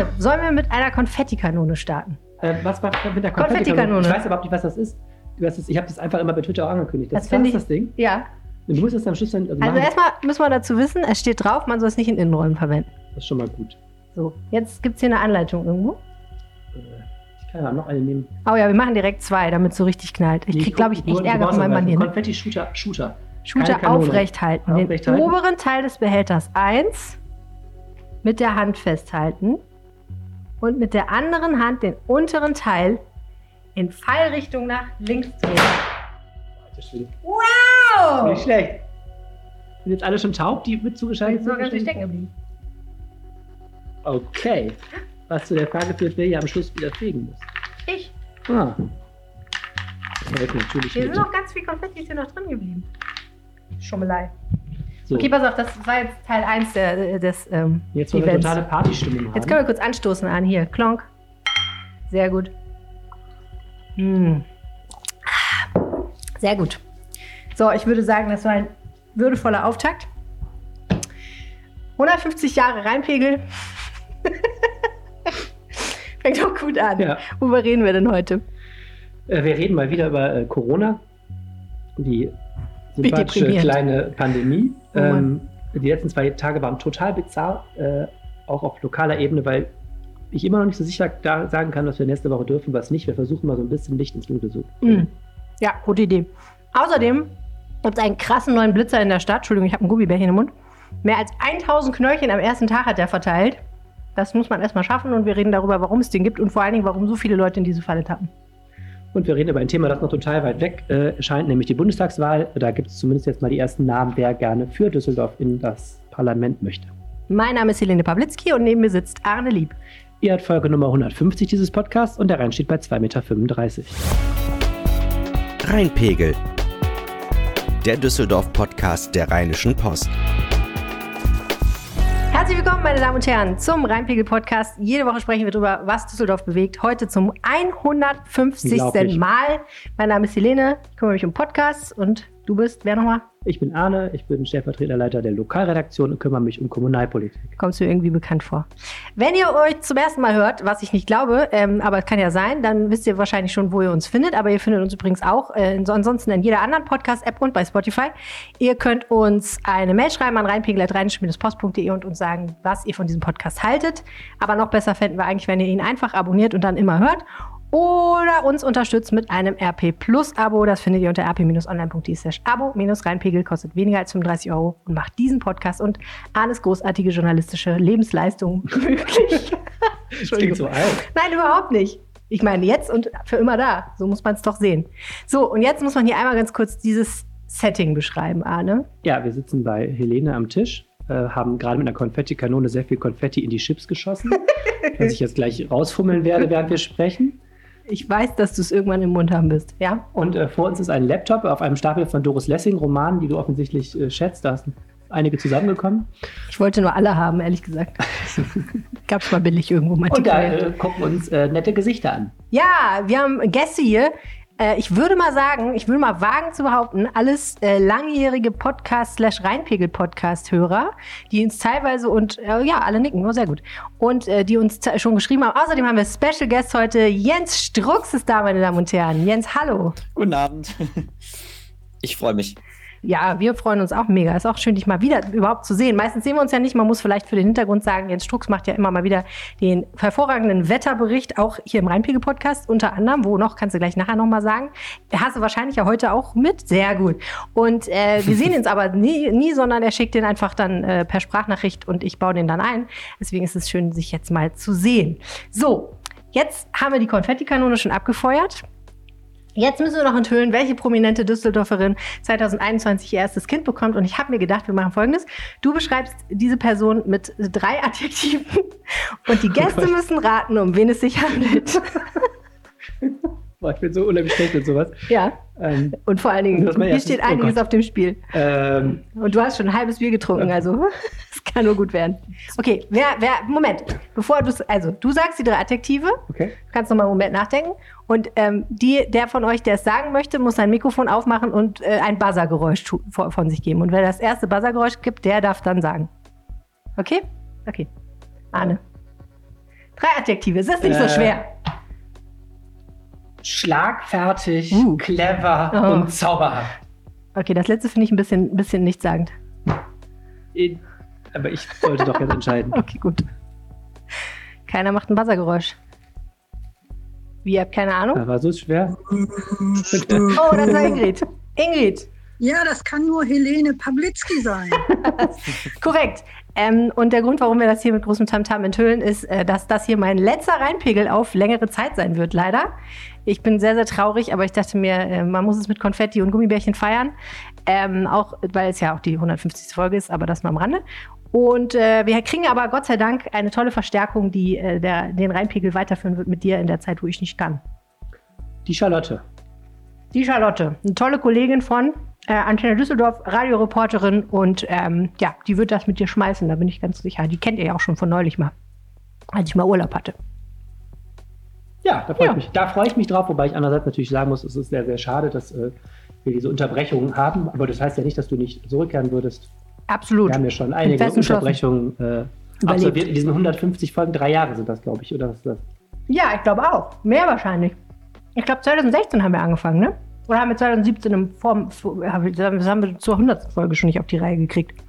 Arne, sollen wir mit einer Konfettikanone starten? Äh, was war mit der Konfettikanone? Konfettikanone. Ich weiß überhaupt nicht, was das ist. Ich habe das einfach immer bei Twitter auch angekündigt. Das, Das finde ich- ist das Ding. Ja. Du musst es am Schluss dann. Also Also erstmal müssen wir dazu wissen, es steht drauf, man soll es nicht in Innenräumen verwenden. Das ist schon mal gut. So, jetzt gibt es hier eine Anleitung irgendwo. Äh, Ich kann ja noch eine nehmen. Oh ja, wir machen direkt zwei, damit es so richtig knallt. Ich Nee, krieg, glaube ich, echt Ärger von meinem Mann hier. Ne? Konfetti-Shooter. Shooter. Shooter aufrecht halten. Den oberen Teil des Behälters 1 mit der Hand festhalten und mit der anderen Hand den unteren Teil in Fallrichtung nach links drehen. Wow! Nicht schlecht. Sind jetzt alle schon taub, die mit zugeschaltet Jetzt noch ganz viel sind? stecken geblieben. Okay. Was zu der Frage führt, wer hier am Schluss wieder fegen muss. Ich. Ah. Das helfen natürlich Hier sind noch ganz viel Konfetti ist hier noch drin geblieben. Schummelei. So, Okay, pass auf, das war jetzt Teil 1 der, des ähm, jetzt wollen wir totale Partystimmung haben. Jetzt können wir kurz anstoßen an hier. Klonk. Sehr gut. Mm. Sehr gut. So, ich würde sagen, das war ein würdevoller Auftakt. 150 Jahre Reinpegel. Fängt doch gut an. Ja. Worüber reden wir denn heute? Äh, wir reden mal wieder über äh, Corona. Die sympathische kleine Pandemie. Oh ähm, die letzten zwei Tage waren total bizarr, äh, auch auf lokaler Ebene, weil ich immer noch nicht so sicher da sagen kann, was wir nächste Woche dürfen, was nicht. Wir versuchen mal so ein bisschen Licht ins Dunkel zu. Mm. Ja, gute Idee. Außerdem gibt es einen krassen neuen Blitzer in der Stadt. Entschuldigung, ich habe ein Gummibärchen im Mund. Mehr als 1000 Knöllchen am ersten Tag hat er verteilt. Das muss man erstmal schaffen und wir reden darüber, warum es den gibt und vor allen Dingen, warum so viele Leute in diese Falle tappen. Und wir reden über ein Thema, das noch total weit weg äh, erscheint, nämlich die Bundestagswahl. Da gibt es zumindest jetzt mal die ersten Namen, wer gerne für Düsseldorf in das Parlament möchte. Mein Name ist Helene Pawlitzki und neben mir sitzt Arne Lieb. Ihr habt Folge Nummer 150 dieses Podcasts und der Rhein steht bei 2,35 Meter. Rheinpegel. Der Düsseldorf-Podcast der Rheinischen Post. Herzlich willkommen, meine Damen und Herren, zum Rheinpegel-Podcast. Jede Woche sprechen wir darüber, was Düsseldorf bewegt. Heute zum 150. Unglaublich. Mal. Mein Name ist Helene, ich kümmere mich um Podcasts und du bist, wer nochmal? Ich bin Arne, ich bin Stellvertreterleiter der Lokalredaktion und kümmere mich um Kommunalpolitik. Kommst du irgendwie bekannt vor. Wenn ihr euch zum ersten Mal hört, was ich nicht glaube, ähm, aber es kann ja sein, dann wisst ihr wahrscheinlich schon, wo ihr uns findet. Aber ihr findet uns übrigens auch äh, ansonsten in jeder anderen Podcast-App und bei Spotify. Ihr könnt uns eine Mail schreiben an reinpegel.rheinisch-post.de und uns sagen, was ihr von diesem Podcast haltet. Aber noch besser fänden wir eigentlich, wenn ihr ihn einfach abonniert und dann immer hört. Oder uns unterstützt mit einem RP Plus Abo. Das findet ihr unter rp-online.de slash Abo. Minus Rheinpegel kostet weniger als 35 Euro und macht diesen Podcast und alles großartige journalistische Lebensleistung möglich. Das klingt so alt. Nein, überhaupt nicht. Ich meine, jetzt und für immer da. So muss man es doch sehen. So, und jetzt muss man hier einmal ganz kurz dieses Setting beschreiben, Arne. Ja, wir sitzen bei Helene am Tisch, äh, haben gerade mit einer Konfettikanone sehr viel Konfetti in die Chips geschossen, was ich jetzt gleich rausfummeln werde, während wir sprechen. Ich weiß, dass du es irgendwann im Mund haben wirst. Ja? Und äh, vor uns ist ein Laptop auf einem Stapel von Doris Lessing Romanen, die du offensichtlich äh, schätzt. Da sind einige zusammengekommen. Ich wollte nur alle haben, ehrlich gesagt. Gab's mal billig irgendwo mal. Und da äh, gucken uns äh, nette Gesichter an. Ja, wir haben Gäste hier. Äh, ich würde mal sagen, ich würde mal wagen zu behaupten, alles äh, langjährige Podcast slash Rheinpegel-Podcast-Hörer, die uns teilweise und äh, ja, alle nicken, nur sehr gut. Und äh, die uns schon geschrieben haben. Außerdem haben wir Special Guest heute. Jens Strux ist da, meine Damen und Herren. Jens, hallo. Guten Abend. Ich freue mich. Ja, wir freuen uns auch mega. Ist auch schön, dich mal wieder überhaupt zu sehen. Meistens sehen wir uns ja nicht. Man muss vielleicht für den Hintergrund sagen, Jens Strux macht ja immer mal wieder den hervorragenden Wetterbericht, auch hier im Rheinpegel-Podcast unter anderem. Wo noch, kannst du gleich nachher nochmal sagen. Hast du wahrscheinlich ja heute auch mit. Sehr gut. Und äh, wir sehen uns aber nie, nie, sondern er schickt den einfach dann äh, per Sprachnachricht und ich baue den dann ein. Deswegen ist es schön, sich jetzt mal zu sehen. So, jetzt haben wir die Konfettikanone schon abgefeuert. Jetzt müssen wir noch enthüllen, welche prominente Düsseldorferin 2021 ihr erstes Kind bekommt. Und ich habe mir gedacht, wir machen folgendes. Du beschreibst diese Person mit drei Adjektiven und die Gäste müssen raten, um wen es sich handelt. Ich bin so unheimlich schlecht mit sowas. ja, Ähm, und vor allen Dingen, hier steht oh einiges Gott. auf dem Spiel. ähm, Und du hast schon ein halbes Bier getrunken, also es kann nur gut werden. Okay, wer, wer, Moment, bevor du, also du sagst die drei Adjektive, okay. Du kannst noch mal einen Moment nachdenken. Und ähm, die, der von euch, der es sagen möchte, muss sein Mikrofon aufmachen und äh, ein Buzzergeräusch von sich geben. Und wer das erste Buzzergeräusch gibt, der darf dann sagen. Okay? Okay. Arne. Drei Adjektive, es ist nicht so Äh, schwer. Schlagfertig, Uh. clever Oh. und zauberhaft. Okay, das letzte finde ich ein bisschen, ein bisschen nichtssagend. In- Aber ich sollte doch jetzt entscheiden. Okay, gut. Keiner macht ein Buzzergeräusch. Wie, ihr habt keine Ahnung? War so schwer? Oh, das war Ingrid. Ingrid, Ja, das kann nur Helene Pawlitzki sein. korrekt. Ähm, und der Grund, warum wir das hier mit großem Tamtam enthüllen, ist, äh, dass das hier mein letzter Reinpegel auf längere Zeit sein wird, leider. Ich bin sehr, sehr traurig, aber ich dachte mir, äh, man muss es mit Konfetti und Gummibärchen feiern. Ähm, auch, weil es ja auch die 150. Folge ist, aber das mal am Rande. Und äh, wir kriegen aber Gott sei Dank eine tolle Verstärkung, die äh, der, den Reinpegel weiterführen wird mit dir in der Zeit, wo ich nicht kann. Die Charlotte. Die Charlotte, eine tolle Kollegin von äh, Antenne Düsseldorf, Radioreporterin und ähm, ja, die wird das mit dir schmeißen, da bin ich ganz sicher. Die kennt ihr ja auch schon von neulich mal, als ich mal Urlaub hatte. Ja, da freue Ja. ich mich. Da freue ich mich drauf, wobei ich andererseits natürlich sagen muss, es ist sehr, sehr schade, dass äh, wir diese Unterbrechungen haben. Aber das heißt ja nicht, dass du nicht zurückkehren würdest. Absolut. Wir haben ja schon einige. Unterbrechungen äh, absolviert. In diesen 150 Folgen, drei Jahre sind das, glaube ich, oder was ist das? Ja, ich glaube auch. Mehr wahrscheinlich. Ich glaube 2016 haben wir angefangen, ne? Oder haben wir 2017 im Form, das haben wir zur 100. Folge schon nicht auf die Reihe gekriegt.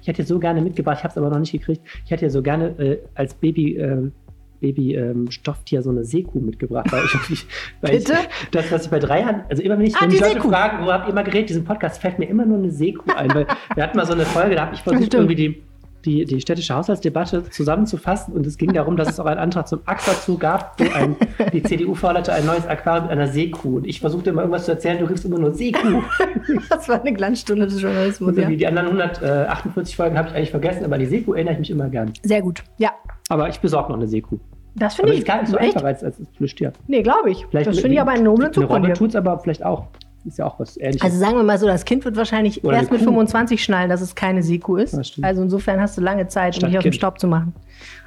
Ich hätte so gerne mitgebracht, ich habe es aber noch nicht gekriegt. Ich hätte ja so gerne äh, als Baby, ähm, Baby ähm, Stofftier so eine Seekuh mitgebracht. Weil ich, weil Bitte? Ich, das, was ich bei drei Jahren, also immer wenn ich Ah, wenn die Leute Seekuh. fragen, wo habt ihr immer geredet, diesen Podcast, fällt mir immer nur eine Seekuh ein. Weil wir hatten mal so eine Folge, da habe ich versucht, irgendwie die, die, die städtische Haushaltsdebatte zusammenzufassen und es ging darum, dass es auch einen Antrag zum Aquazoo gab, wo ein, die CDU forderte ein neues Aquarium mit einer Seekuh. Und ich versuchte immer irgendwas zu erzählen, du riefst immer nur Seekuh. Das war eine Glanzstunde des Journalismus, Und ja. die, die anderen 148 Folgen habe ich eigentlich vergessen, aber die Seekuh erinnere ich mich immer gern. Sehr gut. Ja, Aber ich besorge noch eine Seekuh. das finde ich gar nicht so echt. einfach als, als Plüschtier. Nee, glaube ich. Vielleicht das finde ich aber einen noblen Zug Eine von dir. tut es aber vielleicht auch. Ist ja auch was ähnliches. Also sagen wir mal so, das Kind wird wahrscheinlich Oder erst mit Kuh. 25 schnallen, dass es keine Seekuh ist. Also insofern hast du lange Zeit, um Statt dich aus dem Kind. Staub zu machen.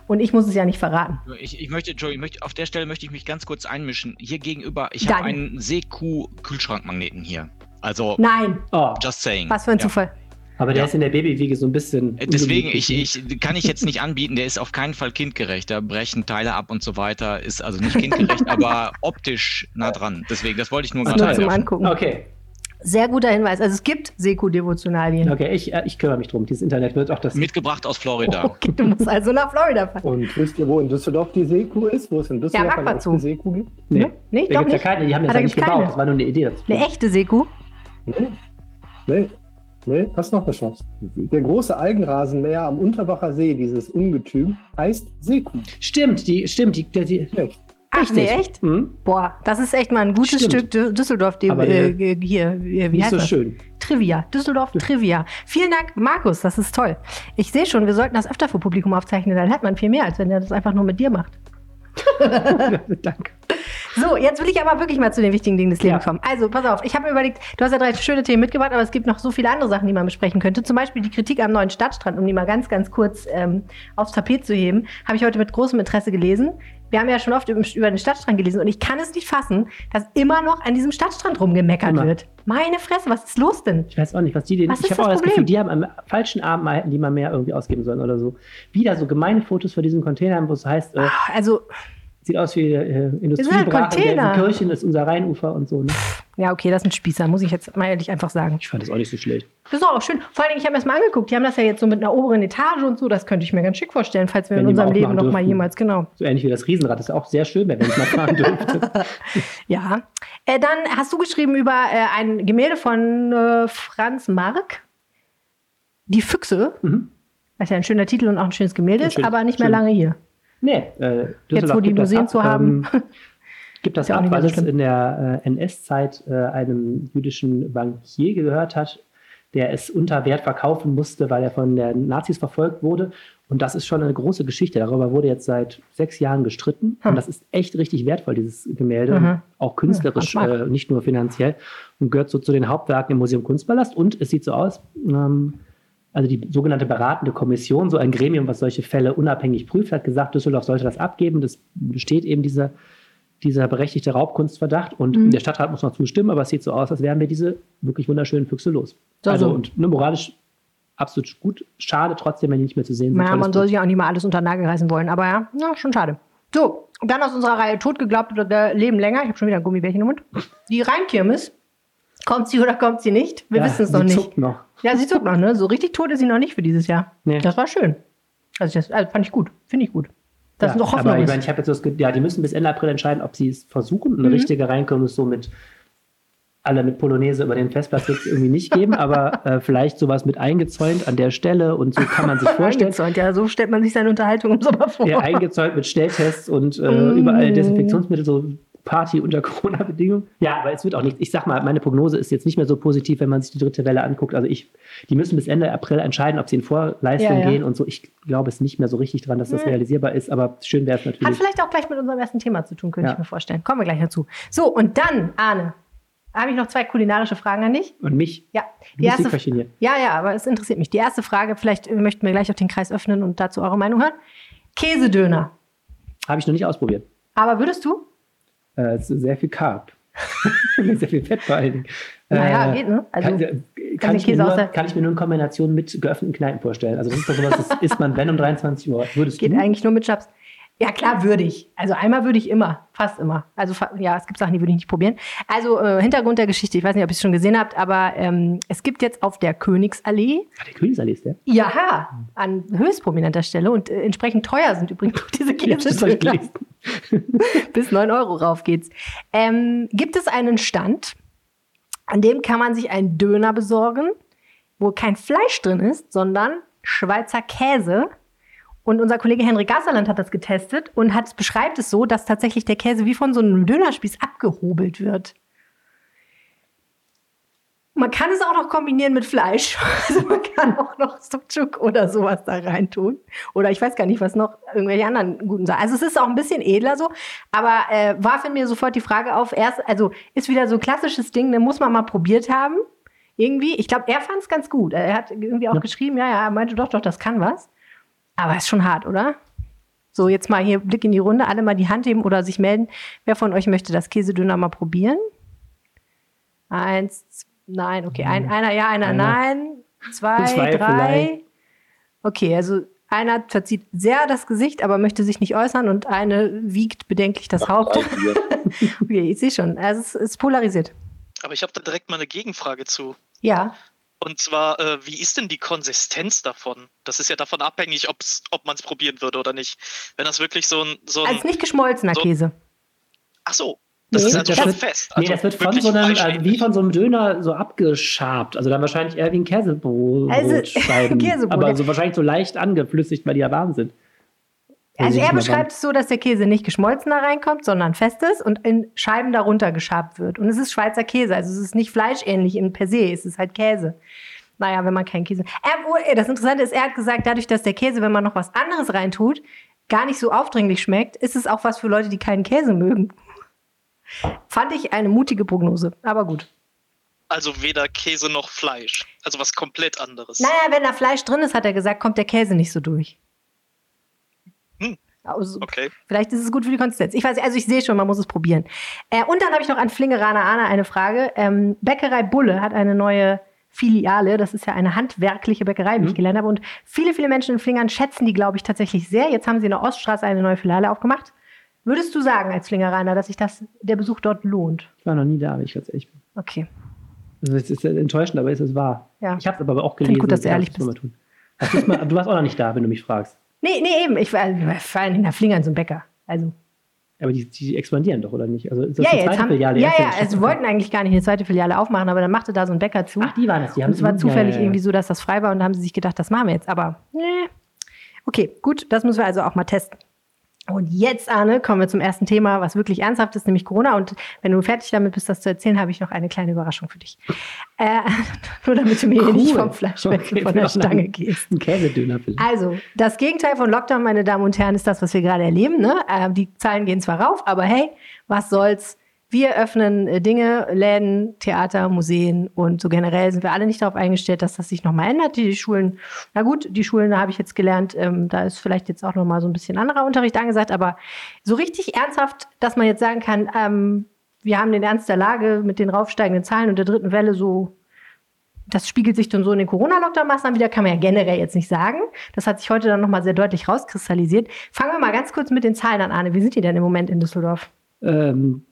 Und ich muss es ja nicht verraten. Ich, ich möchte, Joe, ich möchte, auf der Stelle möchte ich mich ganz kurz einmischen. Hier gegenüber, ich habe einen Seekuh-Kühlschrankmagneten hier. Also, Nein, oh, just saying. was für ein Ja. Zufall. Aber der Ja. ist in der Babywiege so ein bisschen. Äh, Deswegen, ich, ungemütlich. ich kann ich jetzt nicht anbieten, der ist auf keinen Fall kindgerecht. Da brechen Teile ab und so weiter. Ist also nicht kindgerecht, aber optisch nah dran. Deswegen, das wollte ich nur Nur gerade zum einwerfen. Angucken. Okay, Sehr guter Hinweis. Also es gibt Seekuh-Devotionalien. okay, ich, äh, ich kümmere mich drum. Dieses Internet wird auch das. Mitgebracht aus Florida. Okay, du musst also nach Florida fahren. Und wisst ihr, wo in Düsseldorf die Seekuh ist? Wo es in Düsseldorf Ja, eine echte Seekuh gibt? nee, Ne? Nee, da doch gibt ja nicht. keine. Die haben Ah, das ja nicht gibt's gebaut. keine. Das war nur eine Idee dazu. Eine echte Seekuh. Nee. Nee. Nee, hast noch eine Chance. Der große Algenrasenmäher am Unterbacher See, dieses Ungetüm, heißt Seekuh. Stimmt, die, stimmt, die, der, die, Ja. Ach, nee, echt? Hm? Boah, das ist echt mal ein gutes Stimmt. Stück Dü- Düsseldorf, die, Aber äh, hier, wie Nicht heißt so das? schön. Trivia, Düsseldorf Trivia. Vielen Dank, Markus, das ist toll. Ich sehe schon, wir sollten das öfter für Publikum aufzeichnen, dann hat man viel mehr, als wenn er das einfach nur mit dir macht. Danke. So, jetzt will ich aber wirklich mal zu den wichtigen Dingen des Lebens Ja. kommen. Also, pass auf, ich habe mir überlegt, du hast ja drei schöne Themen mitgebracht, aber es gibt noch so viele andere Sachen, die man besprechen könnte. Zum Beispiel die Kritik am neuen Stadtstrand, um die mal ganz, ganz kurz ähm, aufs Tapet zu heben, habe ich heute mit großem Interesse gelesen. Wir haben ja schon oft über den Stadtstrand gelesen und ich kann es nicht fassen, dass immer noch an diesem Stadtstrand rumgemeckert Immer. wird. Meine Fresse, was ist los denn? Ich weiß auch nicht, was die denn. Was ich habe auch das das Gefühl, die haben am falschen Abend mal hätten die mal mehr irgendwie ausgeben sollen oder so. Wieder so gemeine Fotos von diesen Containern, wo es heißt, äh, Also, sieht aus wie äh, halt Industriebrache, Container. Kirchen ist unser Rheinufer und so. Ne? ja, okay, das sind Spießer, muss ich jetzt mal ehrlich einfach sagen. Ich fand das auch nicht so schlecht. Das ist auch schön. Vor allen Dingen, ich habe mir das mal angeguckt. Die haben das ja jetzt so mit einer oberen Etage und so. Das könnte ich mir ganz schick vorstellen, falls wir Wenn in mal unserem Leben noch mal dürften. jemals, genau. So ähnlich wie das Riesenrad. Das ist auch sehr schön, wenn ich mal fahren dürfte. Ja. Äh, dann hast du geschrieben über äh, ein Gemälde von äh, Franz Marc. Die Füchse. Mhm. Was ja ein schöner Titel und auch ein schönes Gemälde Ein ist, schön- aber nicht mehr schön. lange hier. Nee, äh, Jetzt, wo die Museen zu haben. Ähm, gibt das ja ab, weil es in der äh, NS-Zeit äh, einem jüdischen Bankier gehört hat, der es unter Wert verkaufen musste, weil er von den Nazis verfolgt wurde. Und das ist schon eine große Geschichte. Darüber wurde jetzt seit sechs Jahren gestritten. Hm. Und das ist echt richtig wertvoll, dieses Gemälde. Mhm. Auch künstlerisch, Franz äh, nicht nur finanziell. Und gehört so zu den Hauptwerken im Museum Kunstpalast. Und es sieht so aus, ähm, also die sogenannte beratende Kommission, so ein Gremium, was solche Fälle unabhängig prüft, hat gesagt, Düsseldorf sollte das abgeben. Das besteht eben dieser, dieser berechtigte Raubkunstverdacht. Und Mhm. der Stadtrat muss noch zustimmen, aber es sieht so aus, als wären wir diese wirklich wunderschönen Füchse los. So, also so. und ne, moralisch absolut gut. Schade trotzdem, wenn die nicht mehr zu sehen sind. Tolles man soll sich ja auch nicht mal alles unter den Nagel reißen wollen, aber ja, ja schon schade. So, und dann aus unserer Reihe tot geglaubt oder Leben länger. Ich habe schon wieder ein Gummibärchen im Mund. Die Rheinkirmes. Kommt sie oder kommt sie nicht? Wir Ja, wissen es sie noch nicht. zuckt noch. Ja, sie zuckt noch, ne? So richtig tot ist sie noch nicht für dieses Jahr. Nee. Das war schön. Also, das also fand ich gut. Finde ich gut. Das ja, ist noch Hoffnung. Aber ich meine, ich habe jetzt so das ja, die müssen bis Ende April entscheiden, ob sie es versuchen. Mhm. Eine richtige Reinkommen ist so mit alle mit Polonaise über den Festplatz wird es irgendwie nicht geben, aber äh, vielleicht sowas mit eingezäunt an der Stelle und so kann man sich vorstellen. Eingezäunt, ja, so stellt man sich seine Unterhaltung im Sommer vor. Ja, eingezäunt mit Stelltests und äh, Mm. überall Desinfektionsmittel, so Party unter Corona-Bedingungen. Ja, aber es wird auch nicht, ich sag mal, meine Prognose ist jetzt nicht mehr so positiv, wenn man sich die dritte Welle anguckt. Also ich, die müssen bis Ende April entscheiden, ob sie in Vorleistung Ja, ja. gehen und so. Ich glaube es nicht mehr so richtig dran, dass das Nee. realisierbar ist, aber schön wäre es Hat natürlich. vielleicht auch gleich mit unserem ersten Thema zu tun, könnte Ja. ich mir vorstellen. Kommen wir gleich dazu. So, und dann, Arne, habe ich noch zwei kulinarische Fragen an dich. Und mich, Ja, die erste, hier. ja, ja, aber es interessiert mich. Die erste Frage, vielleicht möchten wir gleich auch den Kreis öffnen und dazu eure Meinung hören. Käsedöner. Habe ich noch nicht ausprobiert. Aber würdest du? Äh, sehr viel Carb. sehr viel Fett vor allen Dingen. Naja, Äh, geht, ne? Also, kann, den kann, ich nur, kann ich mir nur in Kombination mit geöffneten Kneipen vorstellen. Also das ist doch sowas, das isst man, wenn um 23 Uhr. Würdest Geht du? eigentlich nur mit Schnaps. Ja, klar, würde ich. Also einmal würde ich immer, fast immer. Also ja, es gibt Sachen, die würde ich nicht probieren. Also äh, Hintergrund der Geschichte, ich weiß nicht, ob ihr es schon gesehen habt, aber ähm, es gibt jetzt auf der Königsallee, Ah, der Königsallee ist der? ja, an höchst prominenter Stelle und äh, entsprechend teuer sind übrigens auch diese gelesen. Bis 9 Euro rauf geht's. Ähm, gibt es einen Stand, an dem kann man sich einen Döner besorgen, wo kein Fleisch drin ist, sondern Schweizer Käse. Und unser Kollege Henrik Gasserland hat das getestet und hat, beschreibt es so, dass tatsächlich der Käse wie von so einem Dönerspieß abgehobelt wird. Man kann es auch noch kombinieren mit Fleisch. Also man kann auch noch Sucuk oder sowas da reintun. Oder ich weiß gar nicht, was noch irgendwelche anderen guten Sachen. Also es ist auch ein bisschen edler so. Aber äh, warf in mir sofort die Frage auf. Erst, also ist wieder so ein klassisches Ding, ne, muss man mal probiert haben. Irgendwie. Ich glaube, er fand es ganz gut. Er hat irgendwie auch Ja. geschrieben, ja, ja, er meinte doch, doch, das kann was. Aber ist schon hart, oder? So, jetzt mal hier Blick in die Runde, alle mal die Hand heben oder sich melden. Wer von euch möchte das Käsedöner mal probieren? Eins, nein, okay. Ein, einer ja, einer, Einer. nein. Zwei, Zwei drei. vielleicht. Okay, also einer verzieht sehr das Gesicht, aber möchte sich nicht äußern und eine wiegt bedenklich das Haupt. Okay, ich sehe schon. Also es ist polarisiert. Aber ich habe da direkt mal eine Gegenfrage zu. Ja. Und zwar, äh, wie ist denn die Konsistenz davon? Das ist ja davon abhängig, ob's, ob man es probieren würde oder nicht. Wenn das wirklich so ein. So ein Als nicht geschmolzener so- Käse. ach so, das Nee, ist also das schon wird- fest. Nee, Also das wird von so einem, also wie von so einem Döner so abgeschabt. Also dann wahrscheinlich eher wie ein Käsebrot. Also. Käsebrot, aber ja. so wahrscheinlich so leicht angeflüssigt, weil die ja warm sind. Also er beschreibt es so, dass der Käse nicht geschmolzener reinkommt, sondern fest ist und in Scheiben darunter geschabt wird. Und es ist Schweizer Käse, also es ist nicht fleischähnlich in per se, es ist halt Käse. Naja, wenn man keinen Käse. Er, das Interessante ist, er hat gesagt, dadurch, dass der Käse, wenn man noch was anderes reintut, gar nicht so aufdringlich schmeckt, ist es auch was für Leute, die keinen Käse mögen. Fand ich eine mutige Prognose, aber gut. Also weder Käse noch Fleisch. Also was komplett anderes. Naja, wenn da Fleisch drin ist, hat er gesagt, kommt der Käse nicht so durch. Hm. Also, Okay. Vielleicht ist es gut für die Konsistenz. Ich weiß, also ich sehe schon, man muss es probieren. Äh, und dann habe ich noch an Flingeraner Ahne eine Frage. Ähm, Bäckerei Bulle hat eine neue Filiale. Das ist ja eine handwerkliche Bäckerei, wie ich Mhm. gelernt habe. Und viele, viele Menschen in Flingern schätzen die, glaube ich, tatsächlich sehr. Jetzt haben sie in der Oststraße eine neue Filiale aufgemacht. Würdest du sagen als Flingeraner, dass sich das, der Besuch dort lohnt? Ich war noch nie da, wenn ich ganz ehrlich bin. Okay. Also es ist enttäuschend, aber es ist wahr. Ja. Ich habe es aber auch Find gelesen. gut, dass du ehrlich das muss man tun. Mal, du warst auch noch nicht da, wenn du mich fragst. Nee, nee, eben. Ich war, ich war vor allem in der Flingern zum Bäcker. Also. Aber die, die expandieren doch, oder nicht? Also ist Ja, die jetzt zweite haben, Filiale? ja, ja, also wir wollten eigentlich gar nicht eine zweite Filiale aufmachen, aber dann machte da so ein Bäcker zu. Ach, die waren es. Die Und haben es war ja, zufällig ja, ja. irgendwie so, dass das frei war und da haben sie sich gedacht, das machen wir jetzt. Aber nee. Okay, gut, das müssen wir also auch mal testen. Und jetzt, Arne, kommen wir zum ersten Thema, was wirklich ernsthaft ist, nämlich Corona. Und wenn du fertig damit bist, das zu erzählen, habe ich noch eine kleine Überraschung für dich. Äh, nur damit du mir hier nicht Cool. vom Fleisch weg Okay, von der Stange gehst. Ein Käsedöner vielleicht. Also, das Gegenteil von Lockdown, meine Damen und Herren, ist das, was wir gerade erleben. Ne? Äh, die Zahlen gehen zwar rauf, aber hey, was soll's? Wir öffnen äh, Dinge, Läden, Theater, Museen und so generell sind wir alle nicht darauf eingestellt, dass das sich nochmal ändert. Die Schulen, na gut, die Schulen, da habe ich jetzt gelernt, ähm, da ist vielleicht jetzt auch nochmal so ein bisschen anderer Unterricht angesagt, aber so richtig ernsthaft, dass man jetzt sagen kann, ähm, wir haben den Ernst der Lage mit den raufsteigenden Zahlen und der dritten Welle so das spiegelt sich dann so in den Corona-Lockdown-Maßnahmen wieder, kann man ja generell jetzt nicht sagen. Das hat sich heute dann nochmal sehr deutlich rauskristallisiert. Fangen wir mal ganz kurz mit den Zahlen an, Arne. Wie sind die denn im Moment in Düsseldorf? Ähm,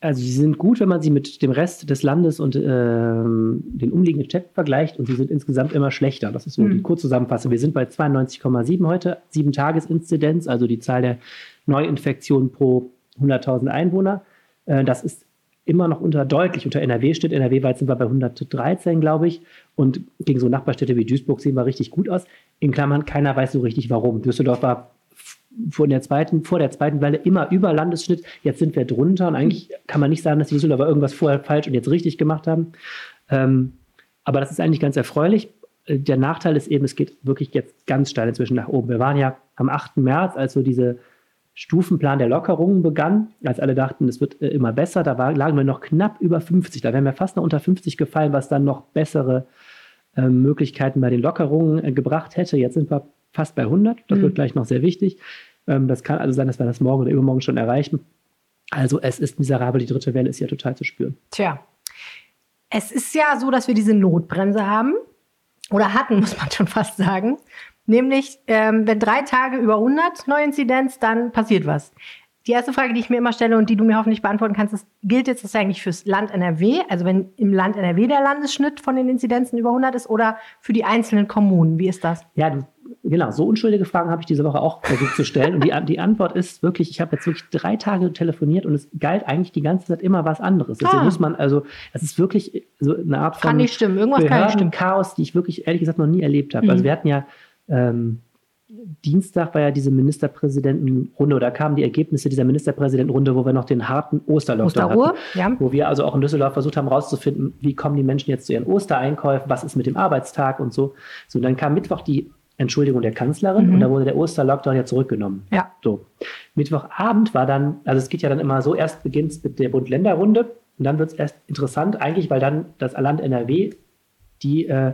also sie sind gut, wenn man sie mit dem Rest des Landes und ähm, den umliegenden Städten vergleicht und sie sind insgesamt immer schlechter. Das ist so Mhm. die Kurzzusammenfassung. Wir sind bei 92,7 heute, 7 Tagesinzidenz, also die Zahl der Neuinfektionen pro 100.000 Einwohner. Äh, das ist immer noch unter deutlich unter NRW steht. NRW weit sind wir bei 113, glaube ich. Und gegen so Nachbarstädte wie Duisburg sehen wir richtig gut aus. In Klammern, keiner weiß so richtig warum. Düsseldorf war vor der zweiten, vor der zweiten Welle immer über Landesschnitt. Jetzt sind wir drunter und eigentlich kann man nicht sagen, dass die Düsseldorfer irgendwas vorher falsch und jetzt richtig gemacht haben. Ähm, aber das ist eigentlich ganz erfreulich. Äh, Der Nachteil ist eben, es geht wirklich jetzt ganz steil inzwischen nach oben. Wir waren ja am 8. März, als so diese Stufenplan der Lockerungen begann, als alle dachten, es wird äh, immer besser, da war, lagen wir noch knapp über 50. Da wären wir fast noch unter 50 gefallen, was dann noch bessere äh, Möglichkeiten bei den Lockerungen äh, gebracht hätte. Jetzt sind wir fast bei 100. Das Mhm. wird gleich noch sehr wichtig. Ähm, das kann also sein, dass wir das morgen oder übermorgen schon erreichen. Also es ist miserabel, die dritte Welle ist ja total zu spüren. Tja, es ist ja so, dass wir diese Notbremse haben oder hatten, muss man schon fast sagen. Nämlich, ähm, wenn drei Tage über 100 Neuinzidenz, dann passiert was. Die erste Frage, die ich mir immer stelle und die du mir hoffentlich beantworten kannst, ist, gilt jetzt das eigentlich fürs Land NRW? Also wenn im Land NRW der Landesschnitt von den Inzidenzen über 100 ist oder für die einzelnen Kommunen? Wie ist das? Ja, du, genau, so unschuldige Fragen habe ich diese Woche auch versucht zu stellen. Und die, die Antwort ist wirklich, ich habe jetzt wirklich drei Tage telefoniert und es galt eigentlich die ganze Zeit immer was anderes. Deswegen Ah. muss man, also, das ist wirklich so eine Art von Kann nicht stimmen. Irgendwas kann nicht stimmen. Chaos, die ich wirklich ehrlich gesagt noch nie erlebt habe. Mhm. Also wir hatten ja ähm, Dienstag war ja diese Ministerpräsidentenrunde oder kamen die Ergebnisse dieser Ministerpräsidentenrunde, wo wir noch den harten Osterlockdown hatten. Ja. Wo wir also auch in Düsseldorf versucht haben herauszufinden, wie kommen die Menschen jetzt zu ihren Ostereinkäufen, was ist mit dem Arbeitstag und so. So, und dann kam Mittwoch die Entschuldigung der Kanzlerin Mhm. und da wurde der Osterlockdown ja zurückgenommen. Ja. So. Mittwochabend war dann, also es geht ja dann immer so, erst beginnt es mit der Bund-Länder-Runde und dann wird es erst interessant, eigentlich, weil dann das Land NRW die äh,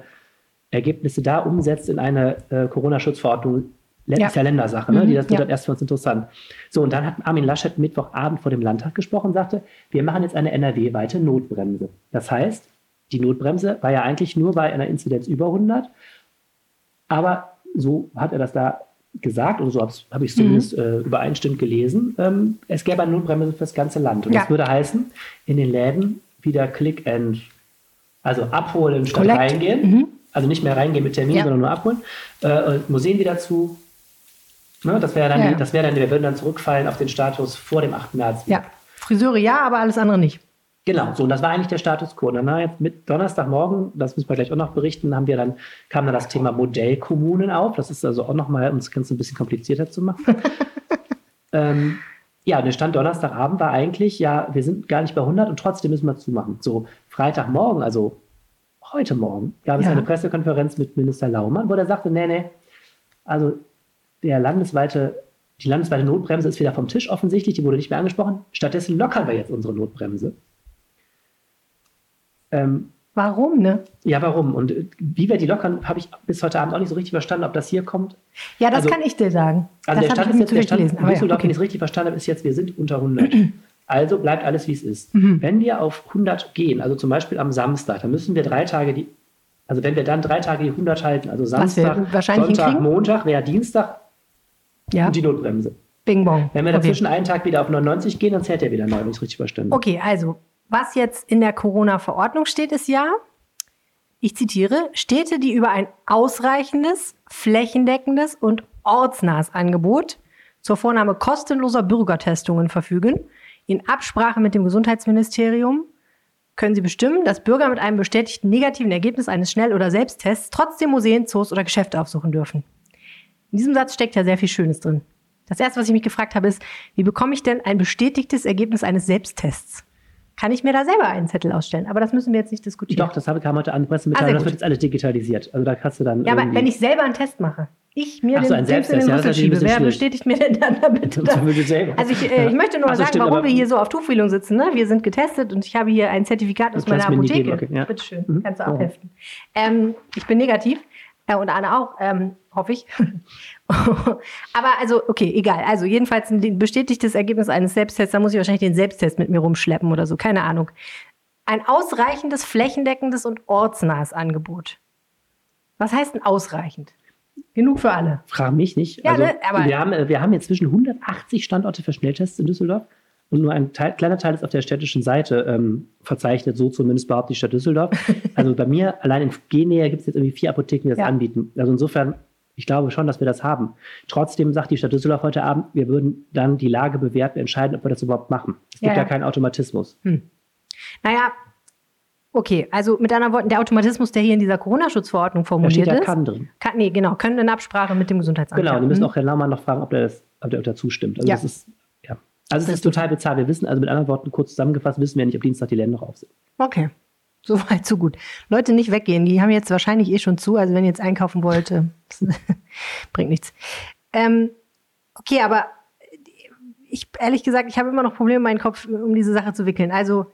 Ergebnisse da umsetzt in eine äh, Corona-Schutzverordnung. Ja. Ist ja Ländersache, ne? Mhm, die, das wird ja. dann erst für uns interessant. So, und dann hat Armin Laschet Mittwochabend vor dem Landtag gesprochen und sagte, wir machen jetzt eine NRW-weite Notbremse. Das heißt, die Notbremse war ja eigentlich nur bei einer Inzidenz über 100, aber so hat er das da gesagt, oder so habe hab ich es Mhm. zumindest äh, übereinstimmend gelesen, ähm, es gäbe eine Notbremse für das ganze Land. Und Ja. das würde heißen, in den Läden wieder Click and, also abholen statt Collect. reingehen. Mhm. Also nicht mehr reingehen mit Termin, Ja. sondern nur abholen. Äh, Museen wieder zu. Ne, das wäre dann, Ja. das wäre dann, wir würden dann zurückfallen auf den Status vor dem 8. März. Ja. Friseure ja, aber alles andere nicht. Genau, so und das war eigentlich der Status quo. Und dann war jetzt mit Donnerstagmorgen, das müssen wir gleich auch noch berichten, haben wir dann, kam dann das Thema Modellkommunen auf. Das ist also auch nochmal, um das Ganze ein bisschen komplizierter zu machen. ähm, ja, der Stand Donnerstagabend war eigentlich, ja, wir sind gar nicht bei 100 und trotzdem müssen wir zumachen. So, Freitagmorgen, also heute Morgen, gab es Ja. eine Pressekonferenz mit Minister Laumann, wo er sagte, nee, nee, also der landesweite, die landesweite Notbremse ist wieder vom Tisch offensichtlich, die wurde nicht mehr angesprochen. Stattdessen lockern wir jetzt unsere Notbremse. Ähm, Warum, ne? ja, warum? Und äh, wie wir die lockern, habe ich bis heute Abend auch nicht so richtig verstanden, ob das hier kommt. Ja, das Also- kann ich dir sagen. Also das der Stand ich ist jetzt, der Stand in Aber ja, ich okay. es richtig verstanden habe, ist jetzt, wir sind unter 100. Also bleibt alles, wie es ist. Mhm. Wenn wir auf 100 gehen, also zum Beispiel am Samstag, dann müssen wir drei Tage die, also wenn wir dann drei Tage die 100 halten, also Samstag, Sonntag? Montag, wäre Dienstag Ja, und die Notbremse. Bing Bong. Wenn wir Okay. dazwischen einen Tag wieder auf 99 gehen, dann zählt er wieder neu, wenn ich es richtig verstanden habe. Okay, also, was jetzt in der Corona-Verordnung steht, ist ja, ich zitiere, Städte, die über ein ausreichendes, flächendeckendes und ortsnahes Angebot zur Vornahme kostenloser Bürgertestungen verfügen, in Absprache mit dem Gesundheitsministerium, können sie bestimmen, dass Bürger mit einem bestätigten negativen Ergebnis eines Schnell- oder Selbsttests trotzdem Museen, Zoos oder Geschäfte aufsuchen dürfen. In diesem Satz steckt ja sehr viel Schönes drin. Das erste, was ich mich gefragt habe, ist, wie bekomme ich denn ein bestätigtes Ergebnis eines Selbsttests? Kann ich mir da selber einen Zettel ausstellen? Aber das müssen wir jetzt nicht diskutieren. Doch, das habe, kam heute an die Ah, Pressemitteilung, das wird jetzt alles digitalisiert. Also da kannst du dann. ja, aber wenn ich selber einen Test mache, ich mir Ach so, den Dings in den Rüssel schiebe, wer bestätigt mir denn dann bitte Das ich. Also ich, äh, ich möchte nur Ach mal so, sagen, stimmt, warum wir hier so auf Tuchfühlung sitzen. Ne? Wir sind getestet und ich habe hier ein Zertifikat aus meiner Apotheke. okay, ja. Bitteschön, Mhm. kannst du auch Oh. heften. Ähm, ich bin negativ äh, und Anne auch, ähm, hoffe ich. aber also, okay, egal. Also jedenfalls ein bestätigtes Ergebnis eines Selbsttests, da muss ich wahrscheinlich den Selbsttest mit mir rumschleppen oder so, keine Ahnung. ein ausreichendes, flächendeckendes und ortsnahes Angebot. Was heißt denn ausreichend? Genug für alle. Frag mich nicht. Ja, also, ne, aber- wir, haben, äh, wir haben inzwischen 180 Standorte für Schnelltests in Düsseldorf und nur ein Teil, kleiner Teil ist auf der städtischen Seite ähm, verzeichnet, so zumindest behauptet die Stadt Düsseldorf. also bei mir, allein in Gennähe gibt es jetzt irgendwie vier Apotheken, die das Ja. anbieten. Also insofern, ich glaube schon, dass wir das haben. Trotzdem sagt die Stadt Düsseldorf heute Abend, wir würden dann die Lage bewerten, entscheiden, ob wir das überhaupt machen. Es gibt Ja, ja, keinen Automatismus. Naja, okay, also mit anderen Worten, der Automatismus, der hier in dieser Corona-Schutzverordnung Da steht formuliert ja ist. kann drin. Kann, nee, genau, können in Absprache mit dem Gesundheitsamt. Genau, die müssen Mhm. auch Herrn Laumann noch fragen, ob der, das, ob der dazu stimmt. Also Ja. das ist, ja. Also es ist total bezahlt. Wir wissen, also mit anderen Worten, kurz zusammengefasst, wissen wir nicht, ob Dienstag die Länder noch auf sind. Okay. So weit, so gut. Leute, nicht weggehen. Die haben jetzt wahrscheinlich eh schon zu. Also wenn ihr jetzt einkaufen wollt, äh, bringt nichts. Ähm, okay, aber ich ehrlich gesagt, ich habe immer noch Probleme, meinen Kopf um diese Sache zu wickeln. Also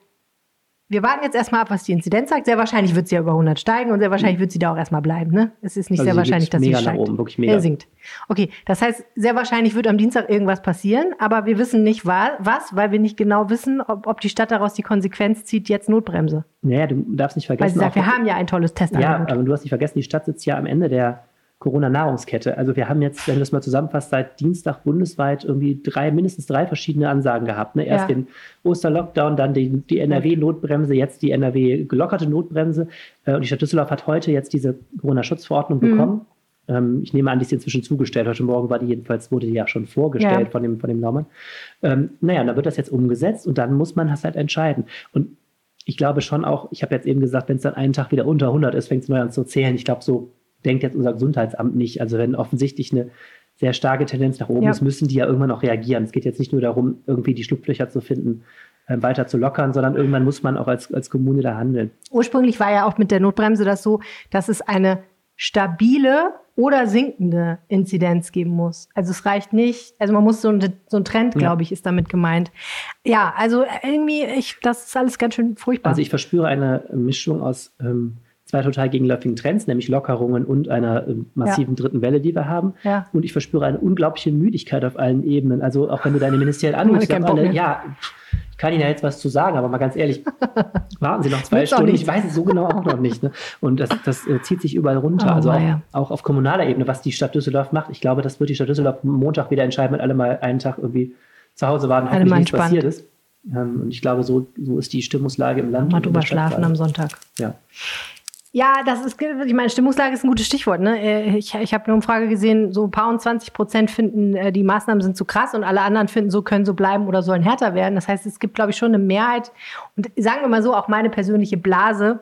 wir warten jetzt erstmal ab, was die Inzidenz sagt. Sehr wahrscheinlich wird sie ja über 100 steigen und sehr wahrscheinlich wird sie da auch erstmal bleiben. Ne? Es ist nicht Also sehr sie wahrscheinlich, dass sie mega nach steigt. oben, wirklich mega. Er sinkt. Okay, das heißt, sehr wahrscheinlich wird am Dienstag irgendwas passieren, aber wir wissen nicht wa- was, weil wir nicht genau wissen, ob, ob die Stadt daraus die Konsequenz zieht, jetzt Notbremse. Naja, du darfst nicht Weil vergessen. sie sagt, wir haben ja ein tolles ja, Testangebot. aber du hast nicht vergessen, die Stadt sitzt ja am Ende der Corona-Nahrungskette. Also wir haben jetzt, wenn du das mal zusammenfasst, seit Dienstag bundesweit irgendwie drei, mindestens drei verschiedene Ansagen gehabt. Ne? Erst Ja. den Osterlockdown, dann die, die NRW-Notbremse, jetzt die NRW-gelockerte Notbremse. Äh, Und die Stadt Düsseldorf hat heute jetzt diese Corona-Schutzverordnung Mhm. bekommen. Ähm, Ich nehme an, die ist inzwischen zugestellt. Heute Morgen war die jedenfalls, wurde die ja schon vorgestellt Ja. von dem, von dem Laumann. Ähm, naja, und dann wird das jetzt umgesetzt und dann muss man das halt entscheiden. Und ich glaube schon auch, ich habe jetzt eben gesagt, wenn es dann einen Tag wieder unter 100 ist, fängt es neu an zu zählen. Ich glaube, so denkt jetzt unser Gesundheitsamt nicht. Also wenn offensichtlich eine sehr starke Tendenz nach oben Ja. ist, müssen die ja irgendwann auch reagieren. Es geht jetzt nicht nur darum, irgendwie die Schlupflöcher zu finden, äh, weiter zu lockern, sondern irgendwann muss man auch als, als Kommune da handeln. Ursprünglich war ja auch mit der Notbremse das so, dass es eine stabile oder sinkende Inzidenz geben muss. Also es reicht nicht, also man muss so, ein- so ein Trend, Ja. glaube ich, ist damit gemeint. Ja, also irgendwie, ich, das ist alles ganz schön furchtbar. Also ich verspüre eine Mischung aus ähm, zwei total gegenläufigen Trends, nämlich Lockerungen und einer ähm, massiven dritten Welle, die wir haben. Ja. Und ich verspüre eine unglaubliche Müdigkeit auf allen Ebenen. Also auch wenn du deine Ministerien anrufst, alle, ja, ich kann Ihnen ja jetzt was zu sagen, aber mal ganz ehrlich, warten Sie noch zwei Stunden. Ich weiß es so genau auch noch nicht. Ne? Und das, das äh, zieht sich überall runter. Oh, also auch, auch auf kommunaler Ebene, was die Stadt Düsseldorf macht. Ich glaube, das wird die Stadt Düsseldorf Montag wieder entscheiden, wenn alle mal einen Tag irgendwie zu Hause waren, hoffentlich nichts entspannt. passiert ist. Ähm, und ich glaube, so, so ist die Stimmungslage im Land. Mal drüber schlafen am Sonntag. Ja. Ja, das ist, ich meine, Stimmungslage ist ein gutes Stichwort. Ne? Äh, Ich, ich habe eine Umfrage gesehen, so ein paar und 20 Prozent finden, äh, die Maßnahmen sind zu krass und alle anderen finden, so können so bleiben oder sollen härter werden. Das heißt, es gibt, glaube ich, schon eine Mehrheit. Und sagen wir mal so, auch meine persönliche Blase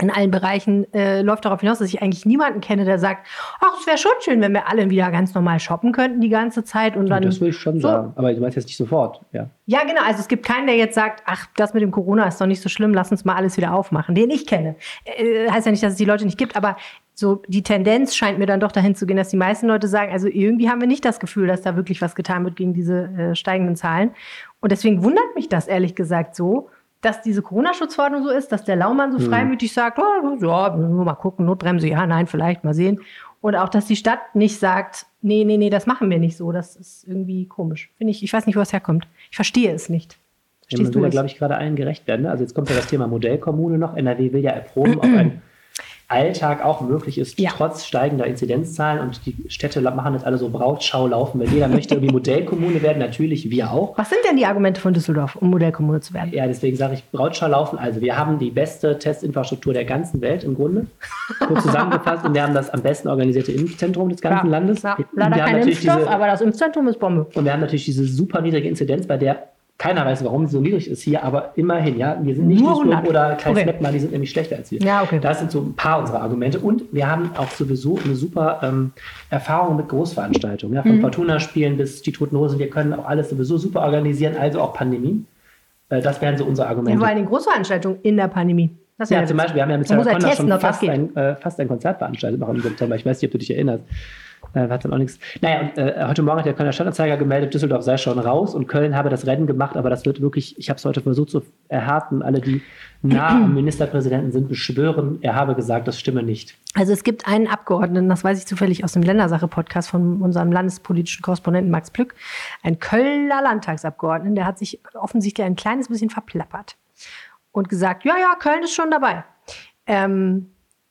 in allen Bereichen äh, läuft darauf hinaus, dass ich eigentlich niemanden kenne, der sagt, ach, es wäre schon schön, wenn wir alle wieder ganz normal shoppen könnten die ganze Zeit und dann das will ich schon so, sagen. Aber du meinst jetzt nicht sofort. Ja. ja, genau. Also es gibt keinen, der jetzt sagt, ach, das mit dem Corona ist doch nicht so schlimm, lass uns mal alles wieder aufmachen. Den ich kenne. Äh, heißt ja nicht, dass es die Leute nicht gibt, aber so die Tendenz scheint mir dann doch dahin zu gehen, dass die meisten Leute sagen, also irgendwie haben wir nicht das Gefühl, dass da wirklich was getan wird gegen diese äh, steigenden Zahlen. Und deswegen wundert mich das ehrlich gesagt so, dass diese Corona-Schutzverordnung so ist, dass der Laumann so Hm. freimütig sagt, oh, ja, mal gucken, Notbremse, ja, nein, vielleicht mal sehen. Und auch, dass die Stadt nicht sagt, nee, nee, nee, das machen wir nicht so. Das ist irgendwie komisch. Finde ich, ich weiß nicht, wo es herkommt. Ich verstehe es nicht. Ja, man Verstehst will du ja, glaube ich, gerade allen gerecht werden. Ne? Also jetzt kommt ja das Thema Modellkommune noch. NRW will ja erproben, ob ein Alltag auch möglich ist, Ja. trotz steigender Inzidenzzahlen. Und die Städte machen jetzt alle so Brautschau laufen, weil jeder möchte irgendwie Modellkommune werden. Natürlich, wir auch. Was sind denn die Argumente von Düsseldorf, um Modellkommune zu werden? Ja, deswegen sage ich Brautschau laufen. Also wir haben die beste Testinfrastruktur der ganzen Welt im Grunde. Kurz zusammengefasst. Und wir haben das am besten organisierte Impfzentrum des ganzen Ja, Landes. ja. Leider kein Impfstoff, diese- aber das Impfzentrum ist Bombe. Und wir haben natürlich diese super niedrige Inzidenz, bei der keiner weiß, warum sie so niedrig ist hier, aber immerhin, ja, wir sind nicht Nur Duisburg 100. oder Kreis Okay. Die sind nämlich schlechter als wir. Ja, okay. Das sind so ein paar unserer Argumente. Und wir haben auch sowieso eine super ähm, Erfahrung mit Großveranstaltungen, ja, von Mhm. Fortuna-Spielen bis die Toten Hosen. Wir können auch alles sowieso super organisieren, also auch Pandemien. Äh, das wären so unsere Ja, Argumente. vor allem Großveranstaltungen in der Pandemie. Das Ja, der zum. Beispiel, wir haben ja mit Sarah Connor schon fast ein, äh, fast ein Konzert veranstaltet noch im September. Ich weiß nicht, ob du dich erinnerst. Äh, hat dann auch nichts. Naja, und, äh, heute Morgen hat der Kölner Stadtanzeiger gemeldet, Düsseldorf sei schon raus und Köln habe das Rennen gemacht, aber das wird wirklich, ich habe es heute versucht zu erhärten, alle, die nah am Ministerpräsidenten sind, beschwören, er habe gesagt, das stimme nicht. Also es gibt einen Abgeordneten, das weiß ich zufällig aus dem Ländersache-Podcast von unserem landespolitischen Korrespondenten Max Plück, ein Kölner Landtagsabgeordneten, der hat sich offensichtlich ein kleines bisschen verplappert. und gesagt, ja, ja, Köln ist schon dabei. Ähm,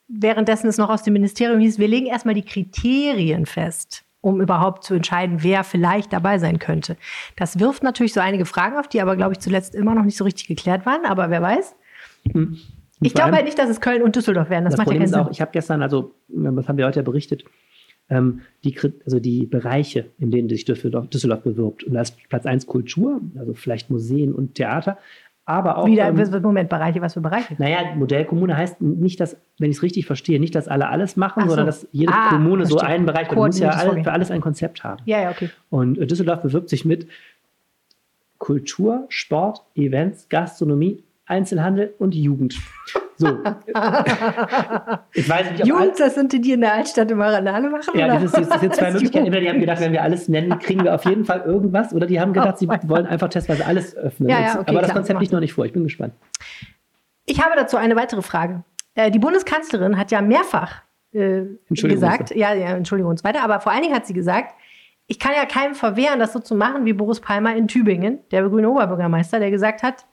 währenddessen es noch aus dem Ministerium hieß, wir legen erstmal die Kriterien fest, um überhaupt zu entscheiden, wer vielleicht dabei sein könnte. Das wirft natürlich so einige Fragen auf, die aber, glaube ich, zuletzt immer noch nicht so richtig geklärt waren, aber wer weiß. Hm. Ich glaube halt nicht, dass es Köln und Düsseldorf werden. Das, Das, macht ja Problem keinen ist Sinn. auch, ich habe gestern, also, was haben wir heute ja berichtet, ähm, die, also die Bereiche, in denen sich Düsseldorf, Düsseldorf bewirbt. Und da ist Platz 1 Kultur, also vielleicht Museen und Theater, aber auch. Wieder, ähm, Moment, Bereiche, was für Bereiche? naja, Modellkommune heißt nicht, dass, wenn ich es richtig verstehe, nicht, dass alle alles machen, Ach so. sondern dass jede Ah, Kommune so verstehe. einen Bereich, man muss ja Koordiniertes alle, für alles ein Konzept haben. Ja, ja, okay. Und Düsseldorf bewirbt sich mit Kultur, Sport, Events, Gastronomie, Einzelhandel und Jugend. So. ich weiß nicht, ob Jungs, das sind die, die in der Altstadt immer Ranale machen? ja, oder? das, sind zwei Möglichkeiten. Jugend. Entweder die haben gedacht, wenn wir alles nennen, kriegen wir auf jeden Fall irgendwas. Oder die haben gedacht, Oh sie mein wollen einfach testweise alles öffnen. Ja, ja, okay, Aber das klar, Konzept liegt noch nicht vor. Ich bin gespannt. Ich habe dazu eine weitere Frage. Äh, die Bundeskanzlerin hat ja mehrfach äh, gesagt, ja, ja, Entschuldigung und so weiter, aber vor allen Dingen hat sie gesagt, ich kann ja keinem verwehren, das so zu machen wie Boris Palmer in Tübingen, der grüne Oberbürgermeister, der gesagt hat,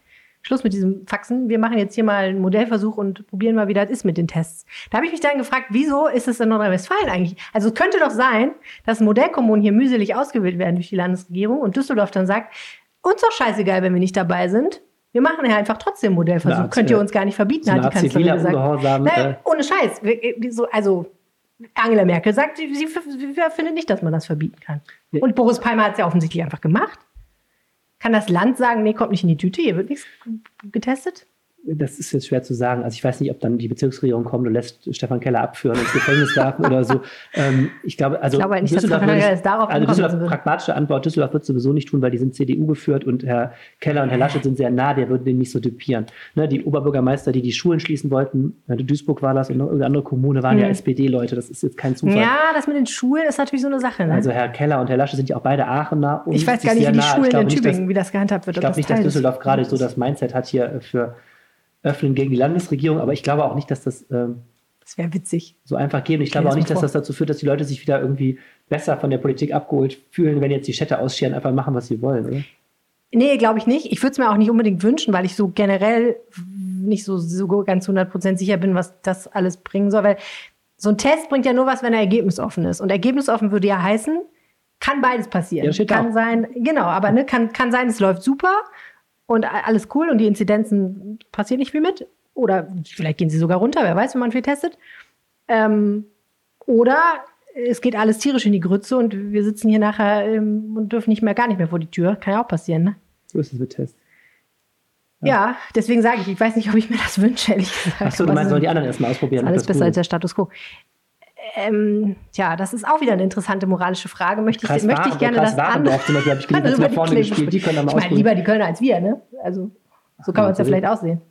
Schluss mit diesem Faxen, wir machen jetzt hier mal einen Modellversuch und probieren mal, wie das ist mit den Tests. Da habe ich mich dann gefragt, wieso ist es in Nordrhein-Westfalen eigentlich? Also es könnte doch sein, dass Modellkommunen hier mühselig ausgewählt werden durch die Landesregierung und Düsseldorf dann sagt, uns doch scheißegal, wenn wir nicht dabei sind. Wir machen ja einfach trotzdem Modellversuch. Art, Könnt ihr äh, uns gar nicht verbieten, hat die Kanzlerin gesagt. Naja, Äh, ohne Scheiß. So- Also Angela Merkel sagt, sie, sie, sie findet nicht, dass man das verbieten kann. Und Boris Palmer hat es ja offensichtlich einfach gemacht. Kann das Land sagen, nee, kommt nicht in die Tüte, hier wird nichts getestet? Das ist jetzt schwer zu sagen. Also ich weiß nicht, ob dann die Bezirksregierung kommt und lässt Stefan Keller abführen ins Gefängnis werfen oder so. Ähm, ich glaube, also Ich glaube halt nicht, dass Düsseldorf Keller ich- es darauf also Düsseldorf, pragmatische Antwort, Düsseldorf wird es sowieso nicht tun, weil die sind CDU geführt und Herr Keller und Herr Laschet sind sehr nah, der würde den nicht so düpieren. Ne, die Oberbürgermeister, die die Schulen schließen wollten, äh, Duisburg war das und noch irgendeine andere Kommune, waren ja Mhm. SPD-Leute. Das ist jetzt kein Zufall. Ja, das mit den Schulen ist natürlich so eine Sache. Ne? Also Herr Keller und Herr Laschet sind ja auch beide Aachener. und ich weiß gar nicht, wie die nah. Schulen in nicht, Tübingen, dass- wie das gehandhabt wird. ich glaube nicht, dass Düsseldorf gerade so das Mindset hat hier für Öffnen gegen die Landesregierung, aber ich glaube auch nicht, dass das ähm, Das wäre witzig. so einfach geht. Und ich Stell glaube auch nicht, dass vor. das dazu führt, dass die Leute sich wieder irgendwie besser von der Politik abgeholt fühlen, wenn jetzt die Städte ausscheren, einfach machen, was sie wollen, oder? Nee, glaube ich nicht. Ich würde es mir auch nicht unbedingt wünschen, weil ich so generell nicht so, so ganz 100% sicher bin, was das alles bringen soll. Weil so ein Test bringt ja nur was, wenn er ergebnisoffen ist. Und ergebnisoffen würde ja heißen, kann beides passieren. Ja, kann auch. sein, genau, aber ne, kann, kann sein, es läuft super und alles cool und die Inzidenzen passiert nicht viel mit. Oder vielleicht gehen sie sogar runter, wer weiß, wenn man viel testet. Ähm, oder es geht alles tierisch in die Grütze und wir sitzen hier nachher ähm, und dürfen nicht mehr, gar nicht mehr vor die Tür. Kann ja auch passieren, ne? So ist es mit Tests. Ja, deswegen sage ich, ich weiß nicht, ob ich mir das wünsche, ehrlich gesagt. Achso, du meinst, es sollen die anderen erstmal ausprobieren? ob alles besser cool als der Status quo. Ähm, tja, das ist auch wieder eine interessante moralische Frage. Möchte ich, möchte ich gerne das an. Warendorf zum Beispiel, habe ich gelesen, Also nach vorne gespielt. Die können Ich meine, lieber die Kölner als wir, ne? Also, so kann man es ja vielleicht aussehen.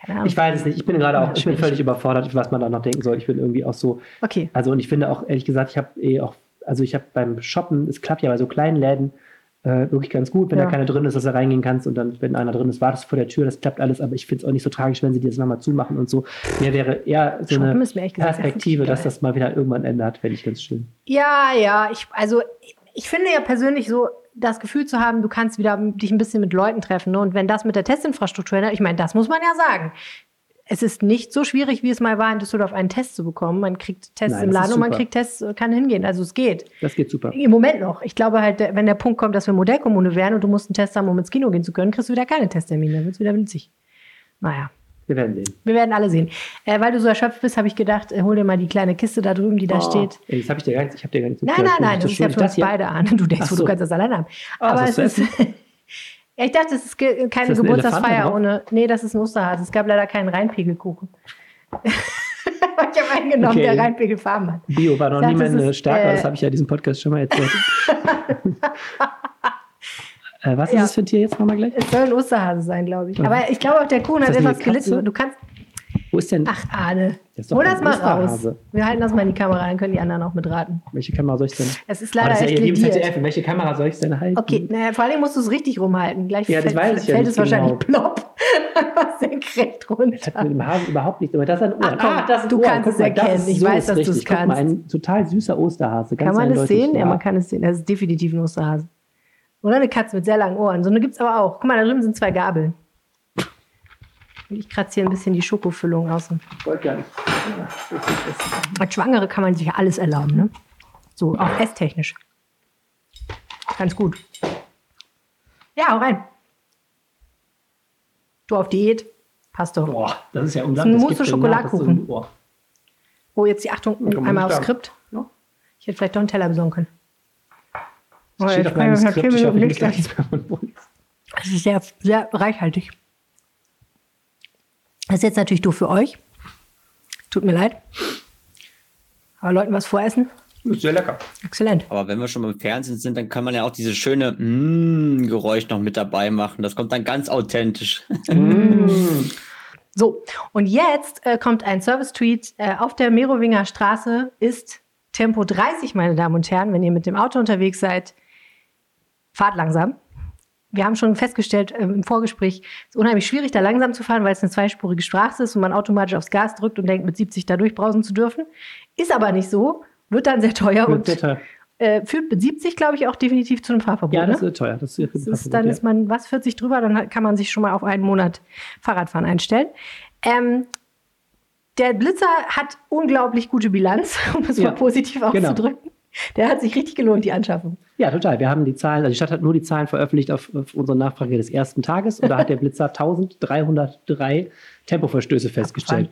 Keine Ahnung. Ich weiß es nicht. Ich bin gerade auch, Ja, ich bin völlig überfordert, was man da noch denken soll. Ich bin irgendwie auch so, Okay. also und ich finde auch, ehrlich gesagt, ich habe eh auch, also ich habe beim Shoppen, es klappt ja bei so kleinen Läden äh, wirklich ganz gut, wenn Ja. da keiner drin ist, dass du reingehen kannst und dann, wenn einer drin ist, wartest du vor der Tür, das klappt alles, aber ich finde es auch nicht so tragisch, wenn sie die jetzt nochmal zumachen und so. Mir wäre eher so Shoppen eine gesagt Perspektive, dass geil. das mal wieder irgendwann ändert, fände ich ganz schön. Ja, ja, ich, also ich finde ja persönlich so, das Gefühl zu haben, du kannst wieder dich ein bisschen mit Leuten treffen. Ne? Und wenn das mit der Testinfrastruktur, ändert, ich meine, das muss man ja sagen. Es ist nicht so schwierig, wie es mal war, in Düsseldorf einen Test zu bekommen. Man kriegt Tests Nein, im Laden und man kriegt Tests, äh, kann hingehen. Also es geht. Das geht super. Im Moment noch. Ich glaube halt, der- wenn der Punkt kommt, dass wir Modellkommune werden und du musst einen Test haben, um ins Kino gehen zu können, kriegst du wieder keine Testtermine. Dann wird es wieder witzig. Naja, Wir werden sehen. wir werden alle sehen. Äh, weil du so erschöpft bist, habe ich gedacht, äh, hol dir mal die kleine Kiste da drüben, die da steht. Ey, das habe ich dir gar nicht, ich habe dir gar nicht Nein, zugehört. nein, nein, das ist ja für uns beide an. Du denkst, Ach so. du kannst das alleine haben. Aber was es zu ist. ja, ich dachte, es ist ge- keine das Geburtstagsfeier ohne. Nee, das ist ein Osterhase. Es gab leider keinen Reinpegelkuchen. ich habe einen genommen, Okay. der Reinpegelfarben hat. Bio war noch nie meine Stärke, äh, das habe ich ja in diesem Podcast schon mal erzählt. äh, was ist Ja. das für ein Tier jetzt nochmal gleich? Es soll ein Osterhase sein, glaube ich. Aber ich glaube auch, der Kuchen hat etwas gelitten. Du kannst. Wo ist denn, Ach. Das ist doch Hol das mal raus. Wir halten das mal in die Kamera, dann können die anderen auch mitraten. welche Kamera soll ich denn? Es ist Oh, leider das ist ja echt lieben lediert. ZDF. Welche Kamera soll ich denn halten? Okay, naja, vor allem musst du es richtig rumhalten. Gleich Ja, das fällt, ja fällt nicht es wahrscheinlich genau. plopp. Was senkrecht Das hat runter. mit dem Hasen überhaupt nichts. Aber das ist ein Ohr. Ach komm, das ist du Ohr. kannst Guck es mal, das erkennen. ist Ich so weiß, ist dass du's richtig. Guck mal, kannst. ein total süßer Osterhase. Kann man das sehen? Ja, Ja, man kann es sehen. Das ist definitiv ein Osterhase. Oder eine Katze mit sehr langen Ohren. So eine gibt es aber auch. Guck mal, da drüben sind zwei Gabeln. Ich kratze hier ein bisschen die Schokofüllung aus. Als Schwangere kann man sich ja alles erlauben, ne? So, auch esstechnisch. Ganz gut. Ja, hau rein. Du auf Diät. Passt doch. Boah, das ist ja unglaublich. Das das ist so ein- Schokoladekuchen. boah. Oh, jetzt die Achtung, einmal aufs. Skript. Ich hätte vielleicht doch einen Teller besorgen können. Oh, Das jetzt kann ich hoffe, ich Minuten muss da nichts. Es ist sehr, sehr reichhaltig. Das ist jetzt natürlich doof für euch. Tut mir leid. Aber Leuten was voressen? Ist sehr lecker. Exzellent. Aber wenn wir schon beim Fernsehen sind, dann kann man ja auch dieses schöne mm, Geräusch noch mit dabei machen. Das kommt dann ganz authentisch. So, und jetzt äh, kommt ein Service-Tweet. Äh, auf der Merowinger Straße ist Tempo 30, meine Damen und Herren. Wenn ihr mit dem Auto unterwegs seid, fahrt langsam. Wir haben schon festgestellt ähm, im Vorgespräch, es ist unheimlich schwierig, da langsam zu fahren, weil es eine zweispurige Straße ist und man automatisch aufs Gas drückt und denkt, mit 70 da durchbrausen zu dürfen. Ist aber nicht so, wird dann sehr teuer Wird und sehr teuer. äh, führt mit 70, glaube ich, auch definitiv zu einem Fahrverbot. Ja, das ne? wird teuer. Das ist, Das ist, dann ist man was 40 drüber, dann kann man sich schon mal auf einen Monat Fahrradfahren einstellen. Ähm, der Blitzer hat unglaublich gute Bilanz, um es Ja, mal positiv genau. auszudrücken. Der hat sich richtig gelohnt, die Anschaffung. Ja, total. Wir haben die Zahlen, also die Stadt hat nur die Zahlen veröffentlicht auf, auf unsere Nachfrage des ersten Tages und da hat der Blitzer 1303 Tempoverstöße festgestellt.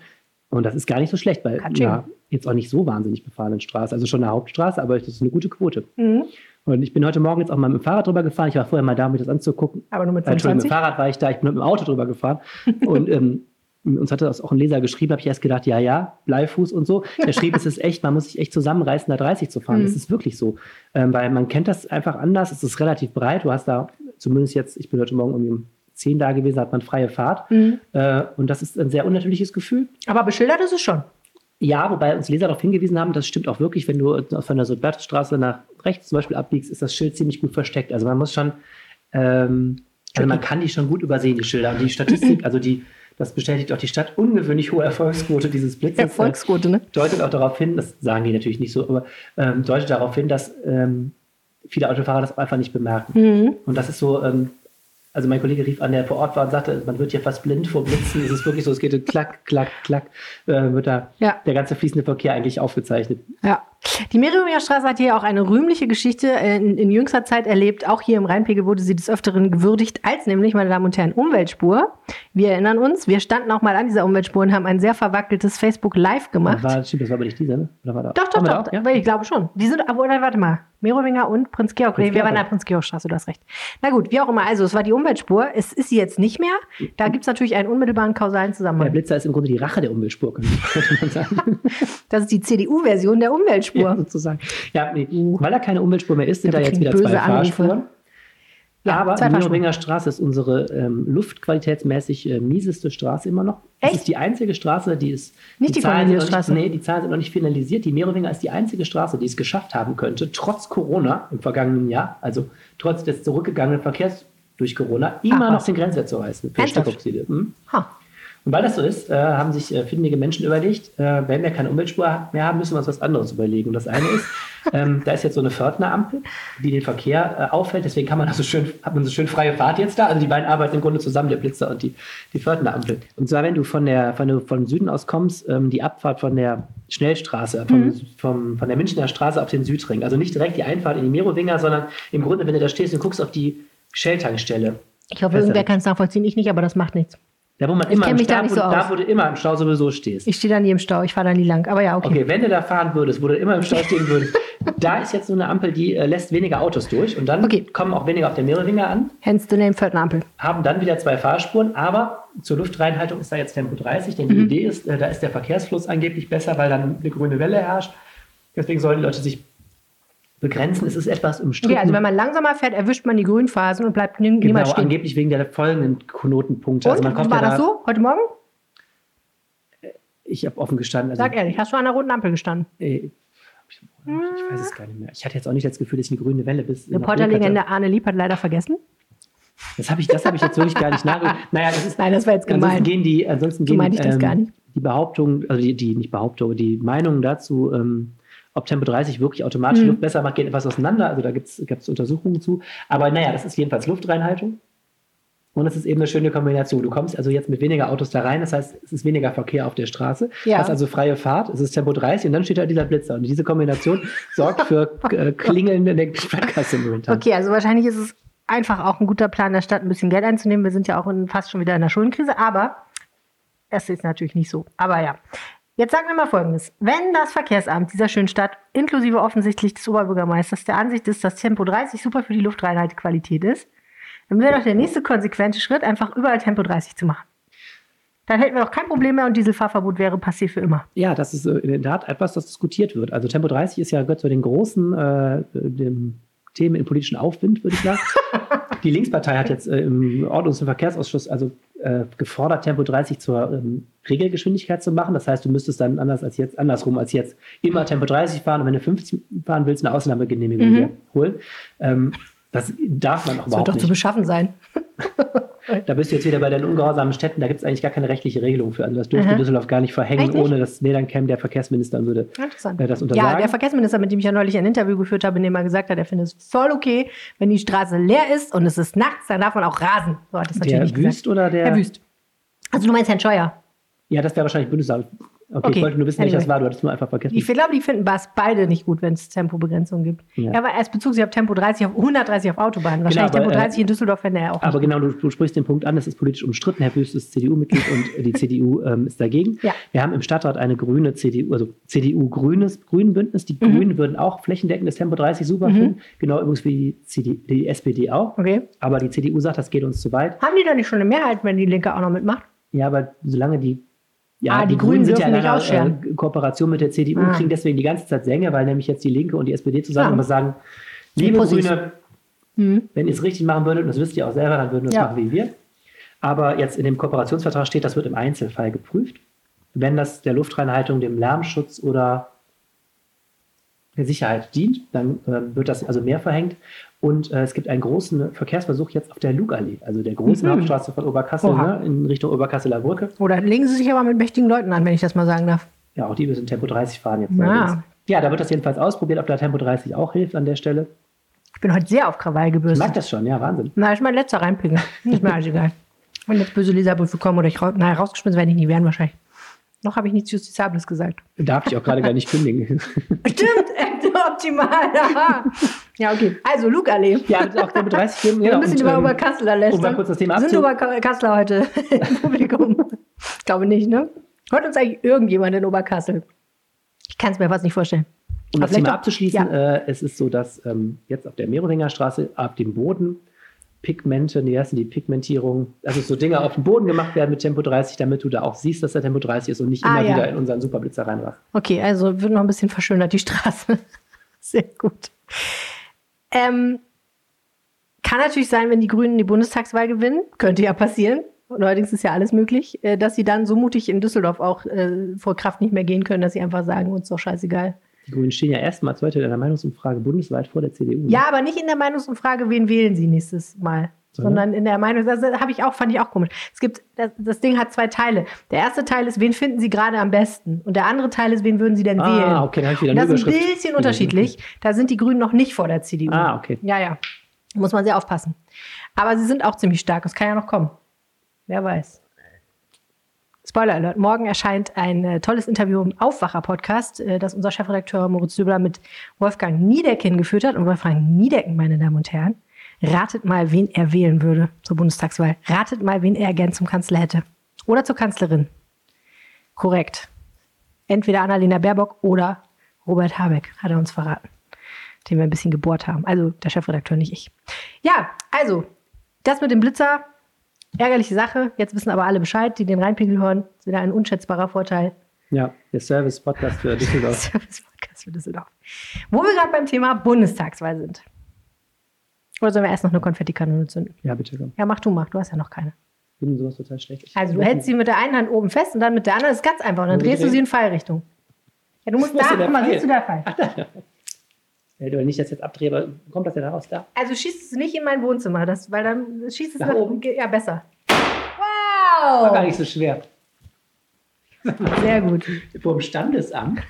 Und das ist gar nicht so schlecht, weil ja, jetzt auch nicht so wahnsinnig befahrenen Straße, also schon eine Hauptstraße, aber das ist eine gute Quote. Mhm. Und ich bin heute Morgen jetzt auch mal mit dem Fahrrad drüber gefahren. Ich war vorher mal da, um mir das anzugucken. Aber nur mit Äh, Entschuldigung, mit 25. dem Fahrrad war ich da, ich bin mit dem Auto drüber gefahren. und ähm, uns hatte das auch ein Leser geschrieben, habe ich erst gedacht, ja, ja, Bleifuß und so. Der schrieb, es ist echt, man muss sich echt zusammenreißen, da 30 zu fahren. Mhm. Es ist wirklich so. Ähm, weil man kennt das einfach anders. Es ist relativ breit. Du hast da zumindest jetzt, ich bin heute Morgen irgendwie um 10 da gewesen, hat man freie Fahrt. Mhm. Äh, und das ist ein sehr unnatürliches Gefühl. Aber beschildert ist es schon. Ja, wobei uns Leser darauf hingewiesen haben, das stimmt auch wirklich, wenn du von der Südbertstraße nach rechts zum Beispiel abbiegst, ist das Schild ziemlich gut versteckt. Also man muss schon, ähm, also man kann die schon gut übersehen, die Schilder. Und die Statistik, also die, das bestätigt auch die Stadt, ungewöhnlich hohe Erfolgsquote dieses Blitzes. Erfolgsquote, ne? Äh, deutet auch darauf hin, das sagen die natürlich nicht so, aber ähm, deutet darauf hin, dass ähm, viele Autofahrer das einfach nicht bemerken. Mhm. Und das ist so, ähm, also mein Kollege rief an, der vor Ort war und sagte, man wird ja fast blind vor Blitzen. Es ist wirklich so, es geht klack, klack, klack, äh, wird da Ja. der ganze fließende Verkehr eigentlich aufgezeichnet. Ja. Die Meriumer Straße hat hier auch eine rühmliche Geschichte äh, in, in jüngster Zeit erlebt. Auch hier im Rheinpegel wurde sie des Öfteren gewürdigt als nämlich, meine Damen und Herren, Umweltspur. Wir erinnern uns, wir standen auch mal an dieser Umweltspur und haben ein sehr verwackeltes Facebook Live gemacht. War, stimmt, das war aber nicht dieser, ne? Oder war da? Doch, doch, doch. da auch? Ja? Ich glaube schon. Die sind, aber oder, warte mal. Merowinger und Prinz Georg. Prinz Nee, wir waren an der Prinz Georg Straße, du hast recht. Na gut, wie auch immer. Also, es war die Umweltspur. Es ist sie jetzt nicht mehr. Da gibt es natürlich einen unmittelbaren kausalen Der Zusammenhang. Blitzer ist im Grunde die Rache der Umweltspur, könnte man sagen. Das ist die CDU-Version der Umweltspur. Ja, sozusagen. Ja, nee, weil da keine Umweltspur mehr ist, sind Ja, da jetzt wieder zwei böse Anrufe. Fahrspuren. Ja, aber die Fahrspuren. Merowinger Straße ist unsere ähm, luftqualitätsmäßig äh, mieseste Straße immer noch. Das Echt? ist die einzige Straße, die ist. Nicht die Zahlen sind noch Corneliusstraße. Nee, die Zahlen sind noch nicht finalisiert. Die Merowinger ist die einzige Straße, die es geschafft haben könnte, trotz Corona im vergangenen Jahr, also trotz des zurückgegangenen Verkehrs durch Corona, immer Ach, noch den Grenzwert zu reißen für Ernsthaft? Stickoxide. Mhm. Ha. Und weil das so ist, äh, haben sich äh, findige Menschen überlegt, äh, wenn wir keine Umweltspur mehr haben, müssen wir uns was anderes überlegen. Und das eine ist, ähm, da ist jetzt so eine Pförtnerampel, die den Verkehr äh, auffällt. Deswegen kann man also schön, hat man so schön freie Fahrt jetzt da. Also die beiden arbeiten im Grunde zusammen, der Blitzer und die, die Pförtnerampel. Und zwar, wenn du von der, von, der, von Süden aus kommst, ähm, die Abfahrt von der Schnellstraße, vom, vom, von der Münchner Straße auf den Südring. Also nicht direkt die Einfahrt in die Merowinger, sondern im Grunde, wenn du da stehst und guckst auf die Shell-Tankstelle. Ich hoffe, Besser. irgendwer kann es nachvollziehen. Ich nicht, aber das macht nichts. Da, wo man Ich immer im da Stau, wo, so da, wo du immer im Stau sowieso stehst. Ich stehe da nie im Stau. Ich fahre da nie lang. Aber ja, okay. Okay, wenn du da fahren würdest, wo du immer im Stau stehen würdest, da ist jetzt so eine Ampel, die äh, lässt weniger Autos durch und dann Okay. kommen auch weniger auf der Merowinger an, Hence the name Pförtnerampel. haben dann wieder zwei Fahrspuren, aber zur Luftreinhaltung ist da jetzt Tempo 30, denn die Mhm. Idee ist, äh, da ist der Verkehrsfluss angeblich besser, weil dann eine grüne Welle herrscht. Deswegen sollen die Leute sich begrenzen. Es ist etwas umstritten. Okay, also wenn man langsamer fährt, erwischt man die Grünphasen und bleibt nie- genau, niemals stehen. angeblich wegen der folgenden Knotenpunkte. Und, Also man kommt war ja das da, so heute Morgen? Ich habe offen gestanden. Also, Sag ehrlich, hast du an der roten Ampel gestanden? äh, ich weiß es gar nicht mehr. Ich hatte jetzt auch nicht das Gefühl, dass ich eine grüne Welle bis. nach Reporterlegende Arne Lieb hat leider vergessen. Das habe ich, das hab ich jetzt wirklich gar nicht nachgeguckt. Naja, das ist, Nein, das war jetzt gemein. ansonsten gehen die, ansonsten So gehen ich das ähm, gar nicht. die Behauptungen, also die, die nicht Behauptungen, die Meinungen dazu, ähm, ob Tempo 30 wirklich automatisch Mhm. Luft besser macht, gehen etwas auseinander. Also da gibt es Untersuchungen zu. Aber naja, das ist jedenfalls Luftreinhaltung. Und es ist eben eine schöne Kombination. Du kommst also jetzt mit weniger Autos da rein, das heißt, es ist weniger Verkehr auf der Straße. Ja. Du hast also freie Fahrt, es ist Tempo 30 und dann steht da dieser Blitzer. Und diese Kombination sorgt für äh, Klingeln in der Stadtkasse momentan. Okay, also wahrscheinlich ist es einfach auch ein guter Plan der Stadt, ein bisschen Geld einzunehmen. Wir sind ja auch in, fast schon wieder in der Schuldenkrise, aber es ist natürlich nicht so. Aber ja. Jetzt sagen wir mal Folgendes. Wenn das Verkehrsamt dieser schönen Stadt, inklusive offensichtlich des Oberbürgermeisters, der Ansicht ist, dass Tempo 30 super für die Luftreinhaltequalität ist, dann wäre doch der nächste konsequente Schritt, einfach überall Tempo 30 zu machen. Dann hätten wir doch kein Problem mehr und Dieselfahrverbot wäre passé für immer. Ja, das ist äh, in der Tat etwas, das diskutiert wird. Also Tempo 30 ist ja gehört zu den großen äh, dem Themen im politischen Aufwind, würde ich sagen. Die Linkspartei hat jetzt äh, im Ordnungs- und Verkehrsausschuss also äh, gefordert, Tempo 30 zur ähm, Regelgeschwindigkeit zu machen. Das heißt, du müsstest dann anders als jetzt, andersrum als jetzt immer Tempo 30 fahren und wenn du 50 fahren willst, eine Ausnahmegenehmigung Mhm. holen. Ähm, das darf man auch Das wird doch nicht. zu beschaffen sein. Da bist du jetzt wieder bei den ungehorsamen Städten, da gibt es eigentlich gar keine rechtliche Regelung für. Also das dürfte Aha. Düsseldorf gar nicht verhängen, nicht? ohne dass nee, dann käme der Verkehrsminister und würde Interessant. äh, das Ja, untersagen. der Verkehrsminister, mit dem ich ja neulich ein Interview geführt habe, in dem er gesagt hat, er findet es voll okay, wenn die Straße leer ist und es ist nachts, dann darf man auch rasen. So hat das natürlich der Wüst gesagt. oder der? Herr Wüst. Also du meinst Herrn Scheuer. Ja, das wäre wahrscheinlich Bundesamt. Okay, Okay, ich wollte nur wissen, anyway. das war. Du hattest nur einfach Ich vergessen. glaube, die finden es beide nicht gut, wenn es Tempobegrenzungen gibt. Ja. Ja. aber er bezog sich auf Tempo 30 auf 130 auf Autobahnen. Wahrscheinlich aber, Tempo äh, 30 in Düsseldorf fände er auch Aber genau, du, du sprichst den Punkt an, das ist politisch umstritten. Herr Wüst ist CDU-Mitglied und äh, die CDU ähm, ist dagegen. Ja. Wir haben im Stadtrat eine grüne CDU, also CDU-grünes Grünenbündnis. Die Mhm. Grünen würden auch flächendeckendes Tempo 30 super finden. Genau übrigens wie die, CD, die SPD auch. Okay. Aber die CDU sagt, das geht uns zu weit. Haben die da nicht schon eine Mehrheit, wenn die Linke auch noch mitmacht? Ja, aber solange die. Ja, Ah, die Grünen sind ja in einer äh, Kooperation mit der CDU, Ah. kriegen deswegen die ganze Zeit Sänge, weil nämlich jetzt die Linke und die SPD zusammen immer sagen, Die liebe. Grüne, Mhm. wenn ihr es richtig machen würdet, und das wisst ihr auch selber, dann würden wir es Ja. machen wie wir. Aber jetzt in dem Kooperationsvertrag steht, das wird im Einzelfall geprüft. Wenn das der Luftreinhaltung, dem Lärmschutz oder der Sicherheit dient, dann äh, wird das also mehr verhängt. Und äh, es gibt einen großen Verkehrsversuch jetzt auf der Lugallee, also der großen Mhm. Hauptstraße von Oberkassel ne, in Richtung Oberkasseler Brücke. Oder legen sie sich aber mit mächtigen Leuten an, wenn ich das mal sagen darf. Ja, auch die müssen Tempo 30 fahren jetzt. Ja. da wird das jedenfalls ausprobiert, ob da Tempo 30 auch hilft an der Stelle. Ich bin heute sehr auf Krawall Ich mag gebürstet. das schon, ja, Wahnsinn. Na, ich mein letzter reinpingeln. Ist mir alles egal. Wenn jetzt böse Leserbriefe kommen oder ich raus, na, rausgeschmissen werde ich nie werden wahrscheinlich. Noch habe ich nichts Justizables gesagt. Darf ich auch gerade gar nicht kündigen. Stimmt, äh, optimal. Aha. Ja, okay. Also, Lugallee. ja, das ist auch Tempo 30 Filmen. Wir Ja, ein bisschen und, über ähm, Oberkasseler lästern. um mal kurz das Thema Sind Oberkassler heute im Publikum? Ich glaube nicht, ne? Hört uns eigentlich irgendjemand in Oberkassel? Ich kann es mir fast nicht vorstellen. Um das Thema abzuschließen, Ja. äh, es ist so, dass ähm, jetzt auf der Merowinger Straße ab dem Boden Pigmente, nee, das sind die Pigmentierung, also so Dinge auf dem Boden gemacht werden mit Tempo 30, damit du da auch siehst, dass da Tempo 30 ist und nicht Ah, immer ja. wieder in unseren Superblitzer reinrasst. Okay, also wird noch ein bisschen verschönert, die Straße. Sehr gut. Ähm, kann natürlich sein, wenn die Grünen die Bundestagswahl gewinnen, könnte ja passieren. Allerdings ist ja alles möglich, äh, dass sie dann so mutig in Düsseldorf auch äh, vor Kraft nicht mehr gehen können, dass sie einfach sagen, uns doch scheißegal. Die Grünen stehen ja erstmals heute in der Meinungsumfrage bundesweit vor der CDU. Ja, aber nicht in der Meinungsumfrage, wen wählen sie nächstes Mal. Sondern? In der Meinung, das habe ich auch, fand ich auch komisch. Es gibt, das, das Ding hat zwei Teile. Der erste Teil ist, wen finden Sie gerade am besten? Und der andere Teil ist, wen würden Sie denn Ah, wählen? okay, dann habe ich wieder Und eine das ist ein bisschen unterschiedlich. Da sind die Grünen noch nicht vor der CDU. Ah, okay. Ja, ja. Muss man sehr aufpassen. Aber sie sind auch ziemlich stark. Das kann ja noch kommen. Wer weiß. Spoiler Alert. Morgen erscheint ein äh, tolles Interview im Aufwacher-Podcast, äh, das unser Chefredakteur Moritz Döbler mit Wolfgang Niedecken geführt hat. Und Wolfgang Niedecken, meine Damen und Herren, ratet mal, wen er wählen würde zur Bundestagswahl. Ratet mal, wen er gern zum Kanzler hätte. Oder zur Kanzlerin. Korrekt. Entweder Annalena Baerbock oder Robert Habeck, hat er uns verraten. Den wir ein bisschen gebohrt haben. Also der Chefredakteur, nicht ich. Ja, also, das mit dem Blitzer, ärgerliche Sache. Jetzt wissen aber alle Bescheid, die den Rheinpegel hören. Das ist wieder ein unschätzbarer Vorteil. Ja, der Service-Podcast für Düsseldorf. Service-Podcast für Düsseldorf. Wo wir gerade beim Thema Bundestagswahl sind. Oder sollen wir erst noch eine Konfettikanone zünden? ja, bitte komm. Ja, mach du, mach. Du hast ja noch keine. Ich bin sowas total schlecht. Ich Also du hältst sie mit der einen Hand oben fest und dann mit der anderen. Das ist ganz einfach. Und dann drehst du sie in Fallrichtung. Ja, du musst da, guck mal, Pfeil? siehst du der Fall. Ja, du nicht das jetzt abdrehe, aber kommt das denn daraus da? Also schießt es nicht in mein Wohnzimmer, das, weil dann schießt es Nach nach oben? Ja, besser. War gar Wow! nicht so schwer. Sehr gut. Vor dem Standesamt.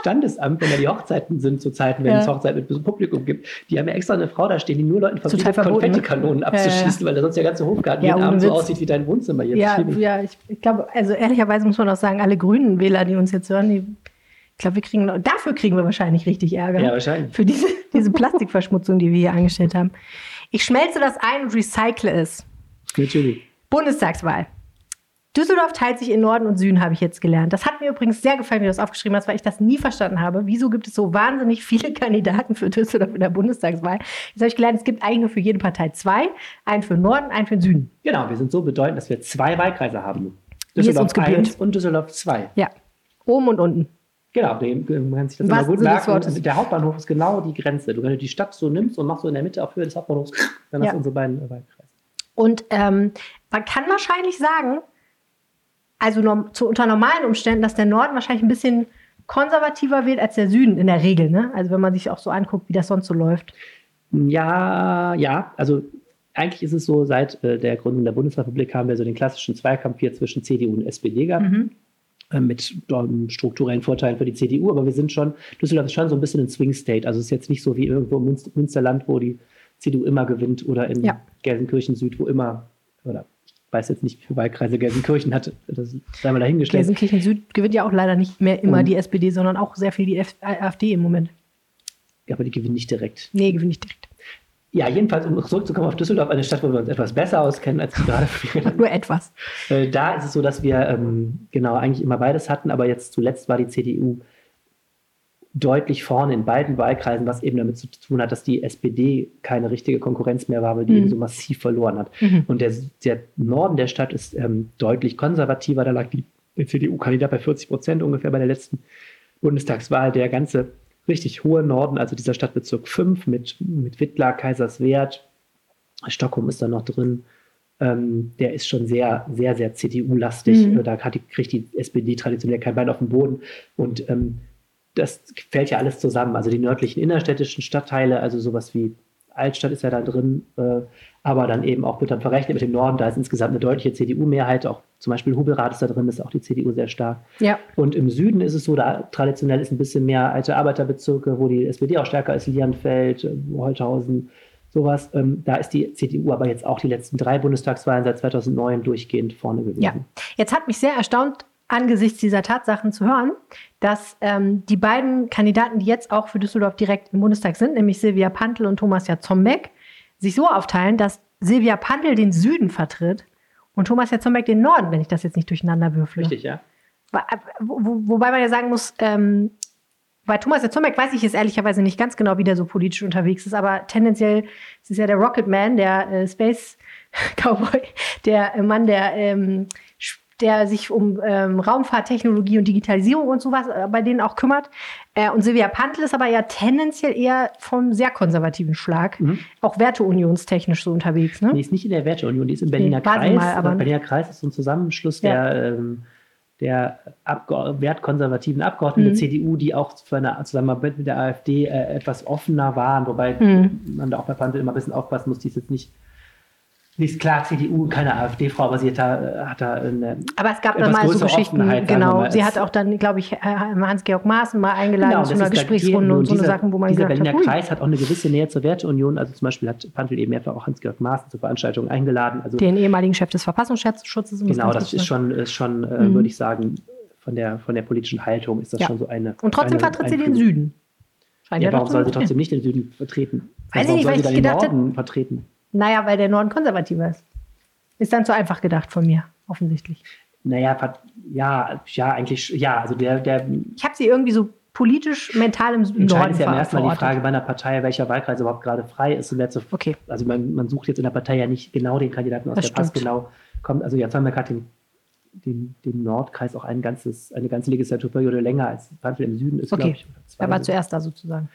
Standesamt, wenn da die Hochzeiten sind, zu Zeiten, wenn Ja. es Hochzeiten mit Publikum gibt, die haben ja extra eine Frau da stehen, die nur Leuten verbietet, ne? Konfettikanonen abzuschießen, weil da sonst der ganze Hofgarten Ja, jeden Abend so Witz. aussieht wie dein Wohnzimmer hier. Ja, ja ich, ich glaube, also ehrlicherweise muss man auch sagen, alle grünen Wähler, die uns jetzt hören, die, ich glaube, wir kriegen, dafür kriegen wir wahrscheinlich richtig Ärger. ja, wahrscheinlich. Für diese, diese Plastikverschmutzung, die wir hier angestellt haben. Ich schmelze das ein und recycle es. Natürlich. Bundestagswahl. Düsseldorf teilt sich in Norden und Süden, habe ich jetzt gelernt. Das hat mir übrigens sehr gefallen, wie du das aufgeschrieben hast, weil ich das nie verstanden habe. Wieso gibt es so wahnsinnig viele Kandidaten für Düsseldorf in der Bundestagswahl? Jetzt habe ich gelernt, es gibt eigentlich nur für jede Partei zwei. Einen für den Norden, einen für den Süden. Genau, wir sind so bedeutend, dass wir zwei Wahlkreise haben. Düsseldorf uns gebührt. 1 und Düsseldorf 2. Ja. Oben und unten. Genau, dem man kann sich das Im immer gut merken. Der Hauptbahnhof ist genau die Grenze. Du, wenn du die Stadt so nimmst und machst so in der Mitte auf Höhe des Hauptbahnhofs, dann hast Ja. du unsere beiden äh, Wahlkreise. Und ähm, man kann wahrscheinlich sagen, also zu, unter normalen Umständen, dass der Norden wahrscheinlich ein bisschen konservativer wird als der Süden in der Regel. Ne? Also wenn man sich auch so anguckt, wie das sonst so läuft. Ja, ja, also eigentlich ist es so, seit äh, der Gründung der Bundesrepublik haben wir so den klassischen Zweikampf hier zwischen CDU und SPD gehabt. Mhm. Äh, Mit ähm, strukturellen Vorteilen für die CDU, aber wir sind schon, Düsseldorf ist schon so ein bisschen ein Swing State. Also es ist jetzt nicht so wie irgendwo im Münster, Münsterland, wo die CDU immer gewinnt oder in Ja. Gelsenkirchen Süd, wo immer, oder ich weiß jetzt nicht, wie viele Wahlkreise Gelsenkirchen hat, das sei mal dahingestellt. Gelsenkirchen Süd gewinnt ja auch leider nicht mehr immer Und- die SPD, sondern auch sehr viel die AfD im Moment. Ja, aber die gewinnen nicht direkt. Nee, gewinnt nicht direkt. Ja, jedenfalls, um zurückzukommen auf Düsseldorf, eine Stadt, wo wir uns etwas besser auskennen als die gerade. Nur etwas. Äh, da ist es so, dass wir ähm, genau eigentlich immer beides hatten, aber jetzt zuletzt war die CDU deutlich vorne in beiden Wahlkreisen, was eben damit zu tun hat, dass die SPD keine richtige Konkurrenz mehr war, weil die Mhm. eben so massiv verloren hat. Mhm. Und der, der Norden der Stadt ist ähm, deutlich konservativer. Da lag die, der CDU-Kandidat bei 40 Prozent ungefähr bei der letzten Bundestagswahl. Der ganze richtig hohe Norden, also dieser Stadtbezirk 5 mit, mit Wittlar, Kaiserswerth, Stockholm ist da noch drin. Ähm, der ist schon sehr, sehr, sehr CDU-lastig. Mhm. Da die, kriegt die SPD traditionell kein Bein auf den Boden. Und ähm, das fällt ja alles zusammen. Also die nördlichen innerstädtischen Stadtteile, also sowas wie Altstadt ist ja da drin, äh, aber dann eben auch wird dann verrechnet mit dem Norden. Da ist insgesamt eine deutliche CDU-Mehrheit. Auch zum Beispiel Hubelrath ist da drin, ist auch die CDU sehr stark. Ja. Und im Süden ist es so, da traditionell ist ein bisschen mehr alte Arbeiterbezirke, wo die SPD auch stärker ist, Liernfeld, äh, Holthausen, sowas. Ähm, da ist die CDU aber jetzt auch die letzten drei Bundestagswahlen seit 2009 durchgehend vorne gewesen. Ja. Jetzt hat mich sehr erstaunt, angesichts dieser Tatsachen zu hören, dass ähm, die beiden Kandidaten, die jetzt auch für Düsseldorf direkt im Bundestag sind, nämlich Silvia Pantel und Thomas Jatzombeck, sich so aufteilen, dass Silvia Pantel den Süden vertritt und Thomas Jatzombeck den Norden, wenn ich das jetzt nicht durcheinander würfle. Richtig, ja. Wo, wo, wobei man ja sagen muss, ähm, bei Thomas Jatzombeck weiß ich jetzt ehrlicherweise nicht ganz genau, wie der so politisch unterwegs ist, aber tendenziell ist es ja der Rocketman, der äh, Space Cowboy, der äh, Mann, der, ähm, der sich um ähm, Raumfahrttechnologie und Digitalisierung und sowas äh, bei denen auch kümmert. Äh, und Silvia Pantel ist aber ja tendenziell eher vom sehr konservativen Schlag, Mhm. auch werteunionstechnisch so unterwegs. Ne? Die ist nicht in der Werteunion, die ist im Berliner sie Kreis. mal, aber- Der Berliner Kreis ist so ein Zusammenschluss Ja. der, ähm, der Abge wertkonservativen Abgeordneten Mhm. der CDU, die auch für eine Zusammenarbeit mit der AfD äh, etwas offener waren, wobei Mhm. man da auch bei Pantel immer ein bisschen aufpassen muss, die ist jetzt nicht, ist klar CDU, keine AfD-Frau, aber sie hat da, äh, hat da eine Aber es gab dann mal so Geschichten, Offenheit, genau. Sie hat auch dann, glaube ich, äh, Hans-Georg Maaßen mal eingeladen Genau, zu einer Gesprächsrunde und so eine Sachen, wo man dieser gesagt Berliner hat, ui, Kreis hat auch eine gewisse Nähe zur Werteunion. Also zum Beispiel hat Pantel eben mehrfach auch Hans-Georg Maaßen zur Veranstaltung eingeladen. Also den ehemaligen Chef des Verfassungsschutzes. genau, das ist schon, ist schon äh, Mhm. würde ich sagen, von der, von der politischen Haltung ist das Ja. schon so eine. Und trotzdem eine vertritt sie den. Süden. Scheint Ja, warum soll sie trotzdem nicht den Süden vertreten? Weiß ich warum nicht, soll weil sie ich gedacht Norden vertreten? Naja, weil der Norden konservativer ist. Ist dann zu einfach gedacht von mir, offensichtlich. Naja, ja, ja, eigentlich, ja, also der, der Ich habe sie irgendwie so politisch, mental im entscheidend Norden ist ja erstmal die. Frage bei einer Partei, welcher Wahlkreis überhaupt gerade frei ist und wer Okay. Also man, man sucht jetzt in der Partei ja nicht genau den Kandidaten aus, Das der Pass stimmt. genau kommt. Also jetzt haben wir gerade den, den, den Nordkreis auch ein ganzes, eine ganze Legislaturperiode länger als Pantel im Süden ist, Okay. glaube ich. Er war so. zuerst da sozusagen.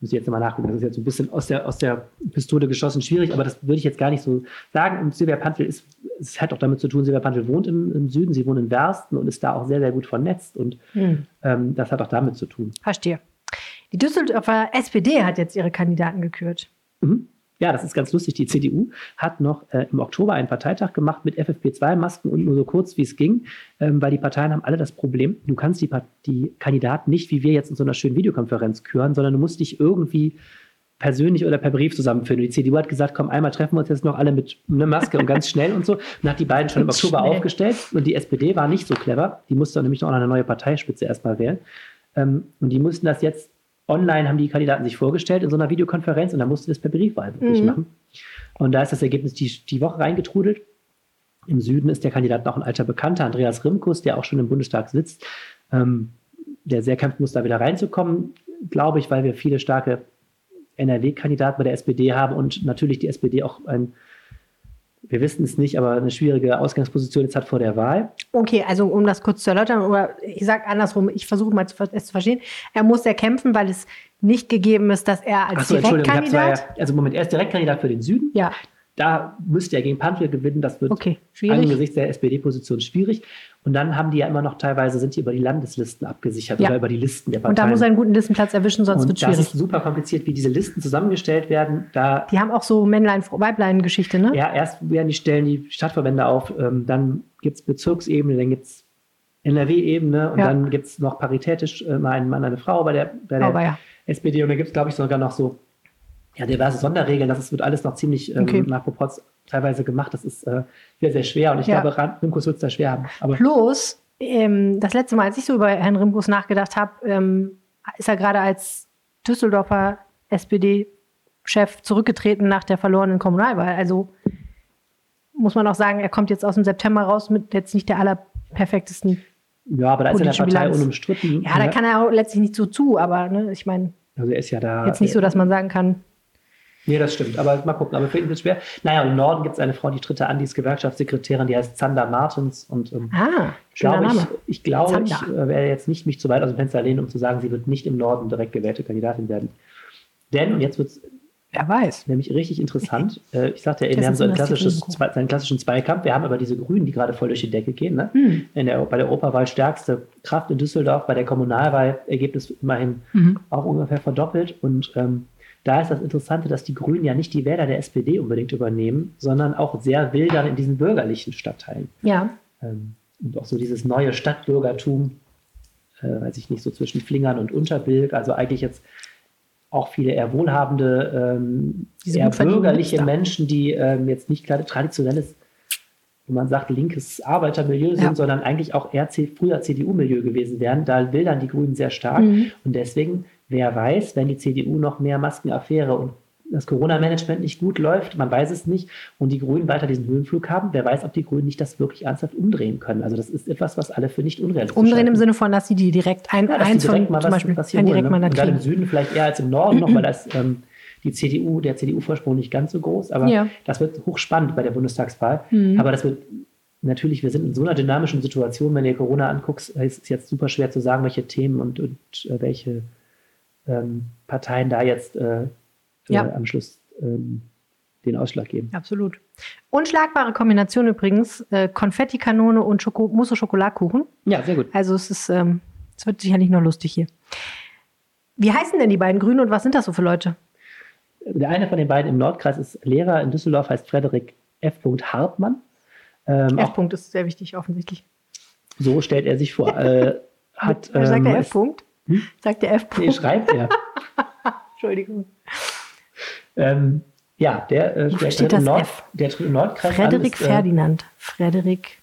Muss ich jetzt nochmal nachgucken. Das ist jetzt so ein bisschen aus der, aus der Pistole geschossen schwierig, aber das würde ich jetzt gar nicht so sagen. Und Silvia Pantel ist, es hat auch damit zu tun, Silvia Pantel wohnt im, im Süden, sie wohnt in Wersten und ist da auch sehr, sehr gut vernetzt und Hm. ähm, das hat auch damit zu tun. Verstehe. Die Düsseldorfer SPD hat jetzt ihre Kandidaten gekürt. Mhm. Ja, das ist ganz lustig. Die CDU hat noch äh, im Oktober einen Parteitag gemacht mit FFP2-Masken und nur so kurz, wie es ging, ähm, weil die Parteien haben alle das Problem, du kannst die, die Kandidaten nicht wie wir jetzt in so einer schönen Videokonferenz küren, sondern du musst dich irgendwie persönlich oder per Brief zusammenführen. Die CDU hat gesagt, komm, einmal treffen wir uns jetzt noch alle mit einer Maske und ganz schnell und so. Und hat die beiden schon im Oktober Schnell. aufgestellt. Und die SPD war nicht so clever. Die musste nämlich noch eine neue Parteispitze erstmal wählen. Ähm, und die mussten das jetzt online, haben die Kandidaten sich vorgestellt in so einer Videokonferenz und dann musste das per Briefwahl wirklich Mhm. machen. Und da ist das Ergebnis die, die Woche reingetrudelt. Im Süden ist der Kandidat noch ein alter Bekannter, Andreas Rimkus, der auch schon im Bundestag sitzt, ähm, der sehr kämpfen muss, da wieder reinzukommen, glaube ich, weil wir viele starke NRW-Kandidaten bei der SPD haben und natürlich die SPD auch ein, wir wissen es nicht, aber eine schwierige Ausgangsposition jetzt hat vor der Wahl. Okay, also um das kurz zu erläutern, oder ich sage andersrum, ich versuche mal es zu verstehen. Er muss ja kämpfen, weil es nicht gegeben ist, dass er als habe Direktkandidat. zwar, also Moment, er ist Direktkandidat für den Süden. Ja, Da müsste er gegen Pantel gewinnen. Das wird okay, angesichts der SPD-Position schwierig. Und dann haben die ja immer noch teilweise, sind die über die Landeslisten abgesichert Ja. oder über die Listen der Parteien. Und da muss er einen guten Listenplatz erwischen, sonst und wird es das schwierig. ist super kompliziert, wie diese Listen zusammengestellt werden. Da Die haben auch so Männlein-Weiblein-Geschichte, ne? ja, erst werden die stellen die Stadtverbände auf, ähm, dann gibt es Bezirksebene, dann gibt es NRW-Ebene und Ja. dann gibt es noch paritätisch äh, mal einen Mann, eine Frau bei der, bei der ja. SPD und dann gibt es, glaube ich, sogar noch so ja, diverse Sonderregeln. Das ist, wird alles noch ziemlich ähm, Okay. nach Proporz teilweise gemacht. Das ist äh, sehr, sehr schwer und ich Ja. glaube, Rimkus wird es da schwer haben. Aber Plus, ähm, das letzte Mal, als ich so über Herrn Rimkus nachgedacht habe, ähm, ist er gerade als Düsseldorfer SPD-Chef zurückgetreten nach der verlorenen Kommunalwahl. Also muss man auch sagen, er kommt jetzt aus dem September raus mit jetzt nicht der allerperfektesten. ja, aber da ist er in der Partei Bilanz. unumstritten. Ja, da kann er auch letztlich nicht so zu, aber ne, ich meine, also er ist ja da. jetzt nicht so, dass man sagen kann, Nee, das stimmt. Aber mal gucken. Aber für ihn wird es schwer. Naja, im Norden gibt es eine Frau, die tritt an, die ist Gewerkschaftssekretärin, die heißt Zander Martens. Und ähm, ah, glaube ich, ich glaube, ich äh, werde jetzt nicht mich zu weit aus dem Fenster lehnen, um zu sagen, sie wird nicht im Norden direkt gewählte Kandidatin werden. Denn, und jetzt wird es Wer weiß. nämlich richtig interessant, äh, ich sagte ja eben, wir haben so ein klassisches, zwei, einen klassischen Zweikampf. Wir haben aber diese Grünen, die gerade voll durch die Decke gehen. Ne? Hm. In der, bei der Europawahl stärkste Kraft in Düsseldorf, bei der Kommunalwahl Ergebnis immerhin Mhm. auch ungefähr verdoppelt. Und ähm, da ist das Interessante, dass die Grünen ja nicht die Wähler der SPD unbedingt übernehmen, sondern auch sehr wildern in diesen bürgerlichen Stadtteilen. Ja, Ähm, und auch so dieses neue Stadtbürgertum, äh, weiß ich nicht, so zwischen Flingern und Unterbilk, also eigentlich jetzt auch viele eher wohlhabende, ähm, eher bürgerliche. Menschen, die ähm, jetzt nicht gerade traditionelles, wie man sagt, linkes Arbeitermilieu sind, Ja. sondern eigentlich auch eher früher CDU-Milieu gewesen wären. Da wildern die Grünen sehr stark. Mhm. Und deswegen, wer weiß, wenn die CDU noch mehr Maskenaffäre und das Corona-Management nicht gut läuft, man weiß es nicht, und die Grünen weiter diesen Höhenflug haben, wer weiß, ob die Grünen nicht das wirklich ernsthaft umdrehen können. Also das ist etwas, was alle für nicht unrealistisch umdrehen im halten. Sinne von, dass sie die direkt ein, Ja, eins direkt von mal zum was, Beispiel was ein ne? Direktmandat dann im kriegen. Süden vielleicht eher als im Norden noch, weil das ähm, die CDU, der CDU-Vorsprung nicht ganz so groß, aber Ja. das wird hochspannend bei der Bundestagswahl. Mhm. Aber das wird natürlich, wir sind in so einer dynamischen Situation, wenn ihr Corona anguckt, ist es jetzt super schwer zu sagen, welche Themen und, und äh, welche ähm, Parteien da jetzt äh, Ja. äh, am Schluss ähm, den Ausschlag geben. Absolut. Unschlagbare Kombination übrigens, äh, Konfettikanone und Schoko Mousse Schokoladkuchen. Ja, sehr gut. Also es ist, ähm, es wird sicherlich noch lustig hier. Wie heißen denn die beiden Grünen und was sind das so für Leute? Der eine von den beiden im Nordkreis ist Lehrer in Düsseldorf, heißt Frederik F. Hartmann. Ähm, auch F-Punkt ist sehr wichtig, offensichtlich. so stellt er sich vor. Äh, hat, Sagt der ähm, F-Punkt? Hm? Sagt der Nee, F-Punkt? schreibt er. Entschuldigung. ähm, ja, der, äh, der, steht das Nord, F? der tritt Nordkreis Frederik ist, äh, Ferdinand. Frederik.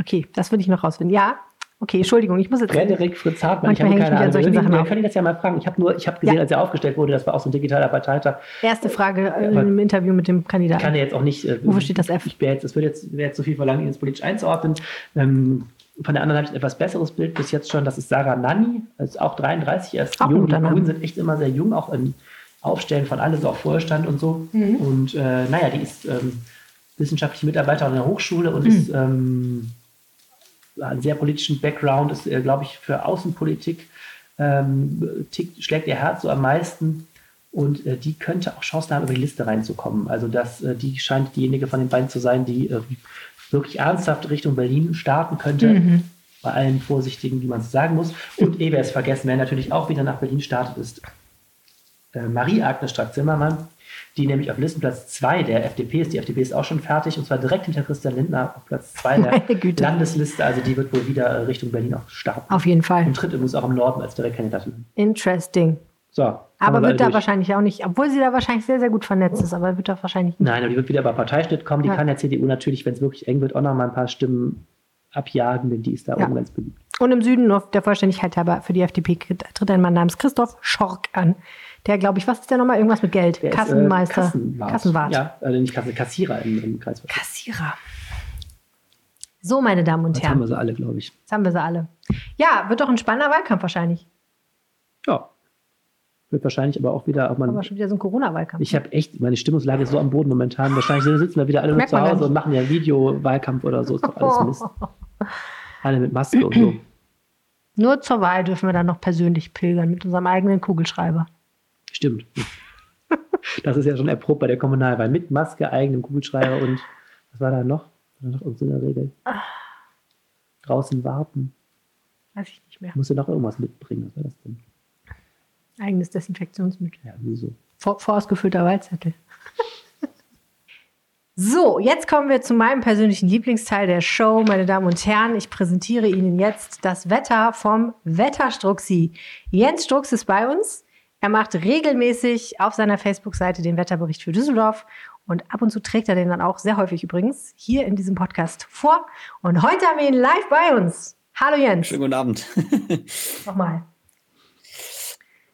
Okay, das will ich noch rausfinden. Ja, okay, Entschuldigung, ich muss jetzt. Frederik Fritz Hartmann, ich habe ich keine mich an Ahnung. solchen Sachen wir können ihn das ja mal fragen. Ich habe nur, ich habe gesehen, Ja. als er aufgestellt wurde, das war auch so ein digitaler Parteitag. Erste Frage äh, im Interview mit dem Ich kann Kandidaten. ja jetzt auch nicht. Äh, Wofür steht das F? Ich wäre jetzt, es würde jetzt, jetzt so viel verlangen, ihn jetzt politisch einzuordnen. Ähm, von der anderen habe ich ein etwas besseres Bild bis jetzt schon. Das ist Sarah Nanni, ist auch 33, erst Auch jung. Die. Grünen sind echt immer sehr jung, auch im Aufstellen von alles, auch Vorstand und so. Mhm. Und äh, naja, die ist ähm, wissenschaftliche Mitarbeiterin an der Hochschule und Mhm. ist ähm, einen sehr politischen Background, ist, äh, glaube ich, für Außenpolitik, ähm, tickt, schlägt ihr Herz so am meisten. Und äh, die könnte auch Chancen haben, über die Liste reinzukommen. Also das, äh, die scheint diejenige von den beiden zu sein, die äh, wirklich ernsthaft Richtung Berlin starten könnte. Mhm. Bei allen Vorsichtigen, wie man es sagen muss. Und ehe wir es vergessen, wer natürlich auch wieder nach Berlin startet, ist äh, Marie-Agnes Strack-Zimmermann, die nämlich auf Listenplatz 2 der FDP ist. Die FDP ist auch schon fertig und zwar direkt hinter Christian Lindner auf Platz 2 Meine der. Landesliste. Also die wird wohl wieder äh, Richtung Berlin auch starten. Auf jeden Fall. Und tritt übrigens auch im Norden als Direktkandidatin an. Interesting. So. Aber wir wird da durch. wahrscheinlich auch nicht, obwohl sie da wahrscheinlich sehr, sehr gut vernetzt ist, aber wird da wahrscheinlich nicht. Nein, aber die wird wieder bei Parteischnitt kommen. Die Ja. kann der CDU natürlich, wenn es wirklich eng wird, auch noch mal ein paar Stimmen abjagen, denn die ist da Ja. oben ganz beliebt. Und im Süden, nur der Vollständigkeit halber, für die FDP tritt ein Mann namens Christoph Schork an. Der, glaube ich, was ist der nochmal? Irgendwas mit Geld. Der ist, äh, Kassenmeister. Kassenwart. Kassenwart. Ja, also nicht Kassen, Kassierer im, im Kreis. Kassierer. So, meine Damen und Jetzt haben wir Herren. sie alle, glaube ich. Jetzt haben wir sie alle. Ja, wird doch ein spannender Wahlkampf wahrscheinlich. Ja. Wird wahrscheinlich aber auch wieder, auch man, Aber schon wieder so ein Corona-Wahlkampf. ich habe echt, meine Stimmungslage ist so am Boden momentan. Wahrscheinlich sitzen wir wieder alle nur zu Hause und machen ja Videowahlkampf oder so. Ist doch alles Mist. Alle mit Maske und so. Nur zur Wahl dürfen wir dann noch persönlich pilgern mit unserem eigenen Kugelschreiber. Stimmt. Das ist ja schon erprobt bei der Kommunalwahl. Mit Maske, eigenem Kugelschreiber und was war da noch? War da noch irgendeine Regel? Draußen warten. Weiß ich nicht mehr. Musste noch irgendwas mitbringen. Was war das denn? Eigenes Desinfektionsmittel. Ja, wieso? Vor, vorausgefüllter Wahlzettel. so, jetzt kommen wir zu meinem persönlichen Lieblingsteil der Show, meine Damen und Herren. Ich präsentiere Ihnen jetzt das Wetter vom Wetterstruxi. Jens Strux ist bei uns. Er macht regelmäßig auf seiner Facebook-Seite den Wetterbericht für Düsseldorf und ab und zu trägt er den dann auch sehr häufig übrigens hier in diesem Podcast vor. Und heute haben wir ihn live bei uns. Hallo Jens. Schönen guten Abend. Nochmal.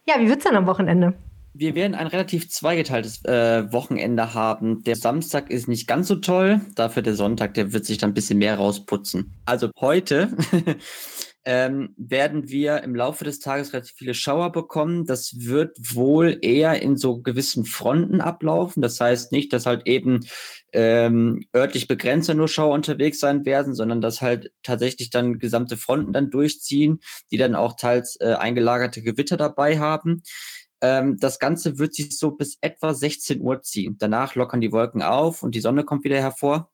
Ja, wie wird's denn am Wochenende? Wir werden ein relativ zweigeteiltes äh, Wochenende haben. Der Samstag ist nicht ganz so toll, dafür der Sonntag, der wird sich dann ein bisschen mehr rausputzen. Also heute ähm, werden wir im Laufe des Tages relativ viele Schauer bekommen. Das wird wohl eher in so gewissen Fronten ablaufen. Das heißt nicht, dass halt eben ähm, örtlich begrenzte nur Schauer unterwegs sein werden, sondern dass halt tatsächlich dann gesamte Fronten dann durchziehen, die dann auch teils äh, eingelagerte Gewitter dabei haben. Ähm, das Ganze wird sich so bis etwa 16 Uhr ziehen. Danach lockern die Wolken auf und die Sonne kommt wieder hervor.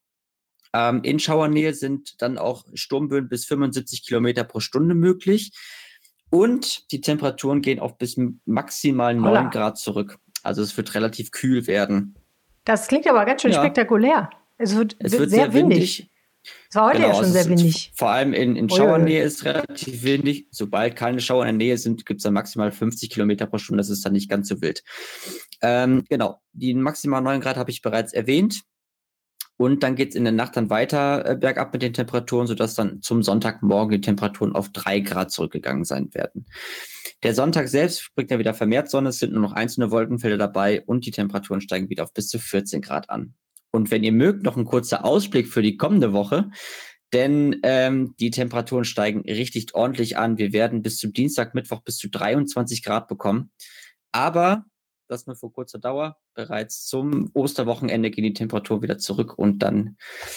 Ähm, in Schauernähe sind dann auch Sturmböen bis 75 Kilometer pro Stunde möglich. Und die Temperaturen gehen auf bis maximal 9 Holla. Grad zurück. Also es wird relativ kühl werden. Das klingt aber ganz schön Ja. spektakulär. Es wird, Es wird sehr, sehr windig. windig. Es war heute ja Genau, schon es sehr windig. Vor allem in, in. Schauernähe ist relativ windig. Sobald keine Schauer in der Nähe sind, gibt es dann maximal 50 Kilometer pro Stunde. Das ist dann nicht ganz so wild. Ähm, genau, die maximal 9 Grad habe ich bereits erwähnt. Und dann geht es in der Nacht dann weiter äh, bergab mit den Temperaturen, sodass dann zum Sonntagmorgen die Temperaturen auf 3 Grad zurückgegangen sein werden. Der Sonntag selbst bringt ja wieder vermehrt Sonne, es sind nur noch einzelne Wolkenfelder dabei und die Temperaturen steigen wieder auf bis zu 14 Grad an. Und wenn ihr mögt, noch ein kurzer Ausblick für die kommende Woche. Denn ähm, die Temperaturen steigen richtig ordentlich an. Wir werden bis zum Dienstag, Mittwoch bis zu 23 Grad bekommen. Aber das nur vor kurzer Dauer. Bereits zum Osterwochenende gehen die Temperaturen wieder zurück und dann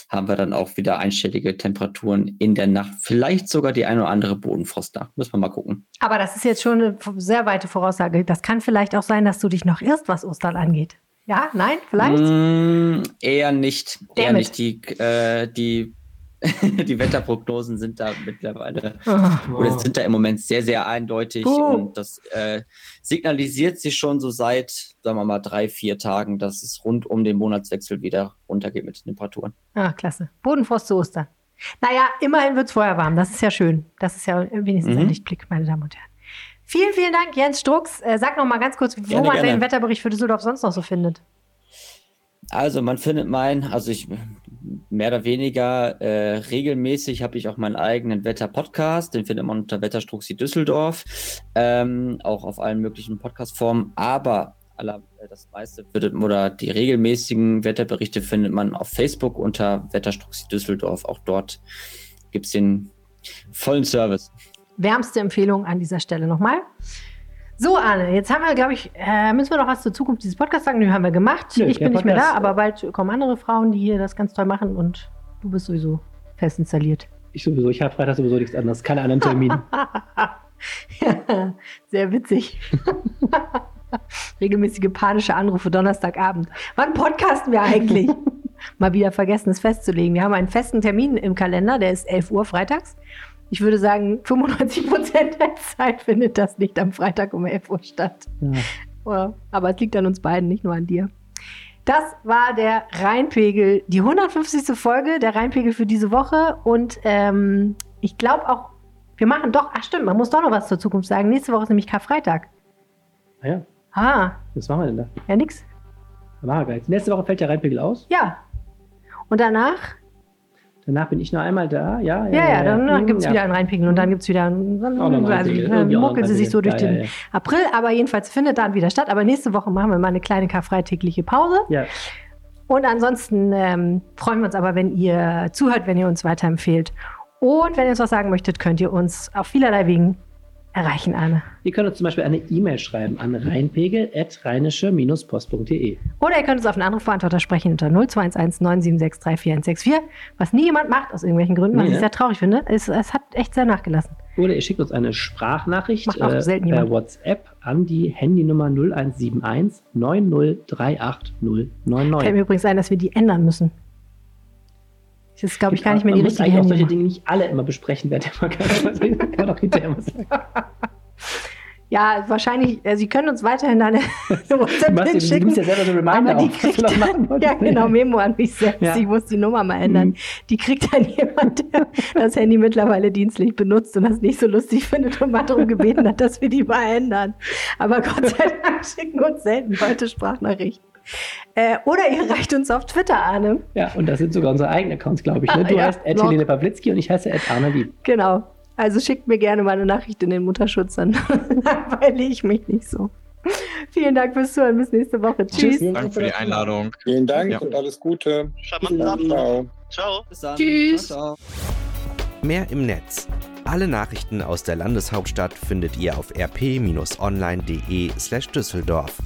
haben wir dann auch wieder einstellige Temperaturen in der Nacht. Vielleicht sogar die eine oder andere Bodenfrost da. Müssen wir mal gucken. Aber das ist jetzt schon eine sehr weite Voraussage. Das kann vielleicht auch sein, dass du dich noch irrst, was Ostern angeht. Ja, nein, vielleicht? Mm, eher nicht. Eher Damn nicht. Die, äh, die, die Wetterprognosen sind da mittlerweile Ah. oder sind da im Moment sehr, sehr eindeutig Puh. und das äh, signalisiert sich schon so seit, sagen wir mal, drei, vier Tagen, dass es rund um den Monatswechsel wieder runtergeht mit den Temperaturen. Ah, klasse. Bodenfrost zu Ostern. Naja, immerhin wird es vorher warm. Das ist ja schön. Das ist ja wenigstens ein Mhm. Lichtblick, meine Damen und Herren. Vielen, vielen Dank, Jens Strux. Äh, sag noch mal ganz kurz, wo Gerne, man gerne. den Wetterbericht für Düsseldorf sonst noch so findet. Also man findet mein, also ich mehr oder weniger äh, regelmäßig habe ich auch meinen eigenen Wetter-Podcast, den findet man unter Wetterstruxi Düsseldorf, ähm, auch auf allen möglichen Podcast-Formen, aber aller, äh, das meiste wird, oder die regelmäßigen Wetterberichte findet man auf Facebook unter Wetterstruxi Düsseldorf. Auch dort gibt es den vollen Service. Wärmste Empfehlung an dieser Stelle nochmal. So, Arne, jetzt haben wir, glaube ich, äh, müssen wir noch was zur Zukunft dieses Podcasts sagen? Nö, haben wir gemacht. Nö, ich bin nicht mehr da, aber bald kommen andere Frauen, die hier das ganz toll machen und du bist sowieso fest installiert. Ich sowieso, ich habe Freitag sowieso nichts anderes, keine anderen Termine. Ja, Sehr witzig. Regelmäßige panische Anrufe Donnerstagabend. Wann podcasten wir eigentlich? Mal wieder vergessen, es festzulegen. Wir haben einen festen Termin im Kalender, der ist 11 Uhr freitags. Ich würde sagen, 95 Prozent der Zeit findet das nicht am Freitag um 11 Uhr statt. Ja. Aber es liegt an uns beiden, nicht nur an dir. Das war der Rheinpegel, die 150. Folge der Rheinpegel für diese Woche. Und ähm, ich glaube auch, wir machen doch, ach stimmt, man muss doch noch was zur Zukunft sagen. Nächste Woche ist nämlich Karfreitag. Ah ja, Ah, was machen wir denn da? ja nix. Machen wir gar nichts. Nächste Woche fällt der Rheinpegel aus. Ja. Und danach, Danach bin ich noch einmal da. Ja, ja, ja, dann, dann Hm, gibt es ja. wieder einen Rheinpegel und dann gibt es wieder einen, dann, einen also, Rheinpegel. dann muckeln sie sich so durch den Ja, ja, April, aber jedenfalls findet dann wieder statt. Aber nächste Woche machen wir mal eine kleine karfreitägliche Pause. Ja, Und ansonsten ähm, freuen wir uns aber, wenn ihr zuhört, wenn ihr uns weiterempfehlt. Und wenn ihr uns was sagen möchtet, könnt ihr uns auf vielerlei Wegen erreichen, Anne. ihr könnt uns zum Beispiel eine E-Mail schreiben an rheinpegel.rheinische-post.de. Oder ihr könnt uns auf einen Anrufbeantworter sprechen unter 0211 976 3464, was nie jemand macht aus irgendwelchen Gründen, was Nee, ich ne? sehr traurig finde. Es, es hat echt sehr nachgelassen. Oder ihr schickt uns eine Sprachnachricht äh, per. WhatsApp an die Handynummer 0171 9038 Fällt 099. mir übrigens ein, dass wir die ändern müssen. Das ist, glaube ich, gar nicht mehr die Man muss richtige eigentlich auch solche. Dinge nicht alle immer besprechen, wer der Podcast kann man doch hinterher mal sagen. Ja, wahrscheinlich, äh, Sie können uns weiterhin eine Du, WhatsApp du schicken. gibst ja selber so Reminder Aber die auf, du kriegt, machen wolltest. ja genau, Memo an mich selbst. Ja. Ich muss die Nummer mal ändern. Mhm. Die kriegt dann jemand, der das Handy mittlerweile dienstlich benutzt und das nicht so lustig findet und mal darum gebeten hat, dass wir die mal ändern. Aber Gott sei Dank schicken uns selten Leute Sprachnachrichten. Äh, oder ihr reicht uns auf Twitter, Arne. Ja, und das sind sogar unsere eigenen Accounts, glaube ich. Ne? Ah, Du ja, heißt noch. Helene Pawlitzki und ich heiße Ed Arne Lieb. Genau. Also schickt mir gerne mal eine Nachricht in den Mutterschutz, dann langweile ich mich nicht so. Vielen Dank fürs Zuhören. Bis nächste Woche. Tschüss. Vielen Danke für die Einladung. Vielen Dank Ja. und alles Gute. Charmanten Abend. Ciao. Ciao. Bis dann. Tschüss. Ciao, ciao. Mehr im Netz. Alle Nachrichten aus der Landeshauptstadt findet ihr auf rp-online.de slash Düsseldorf.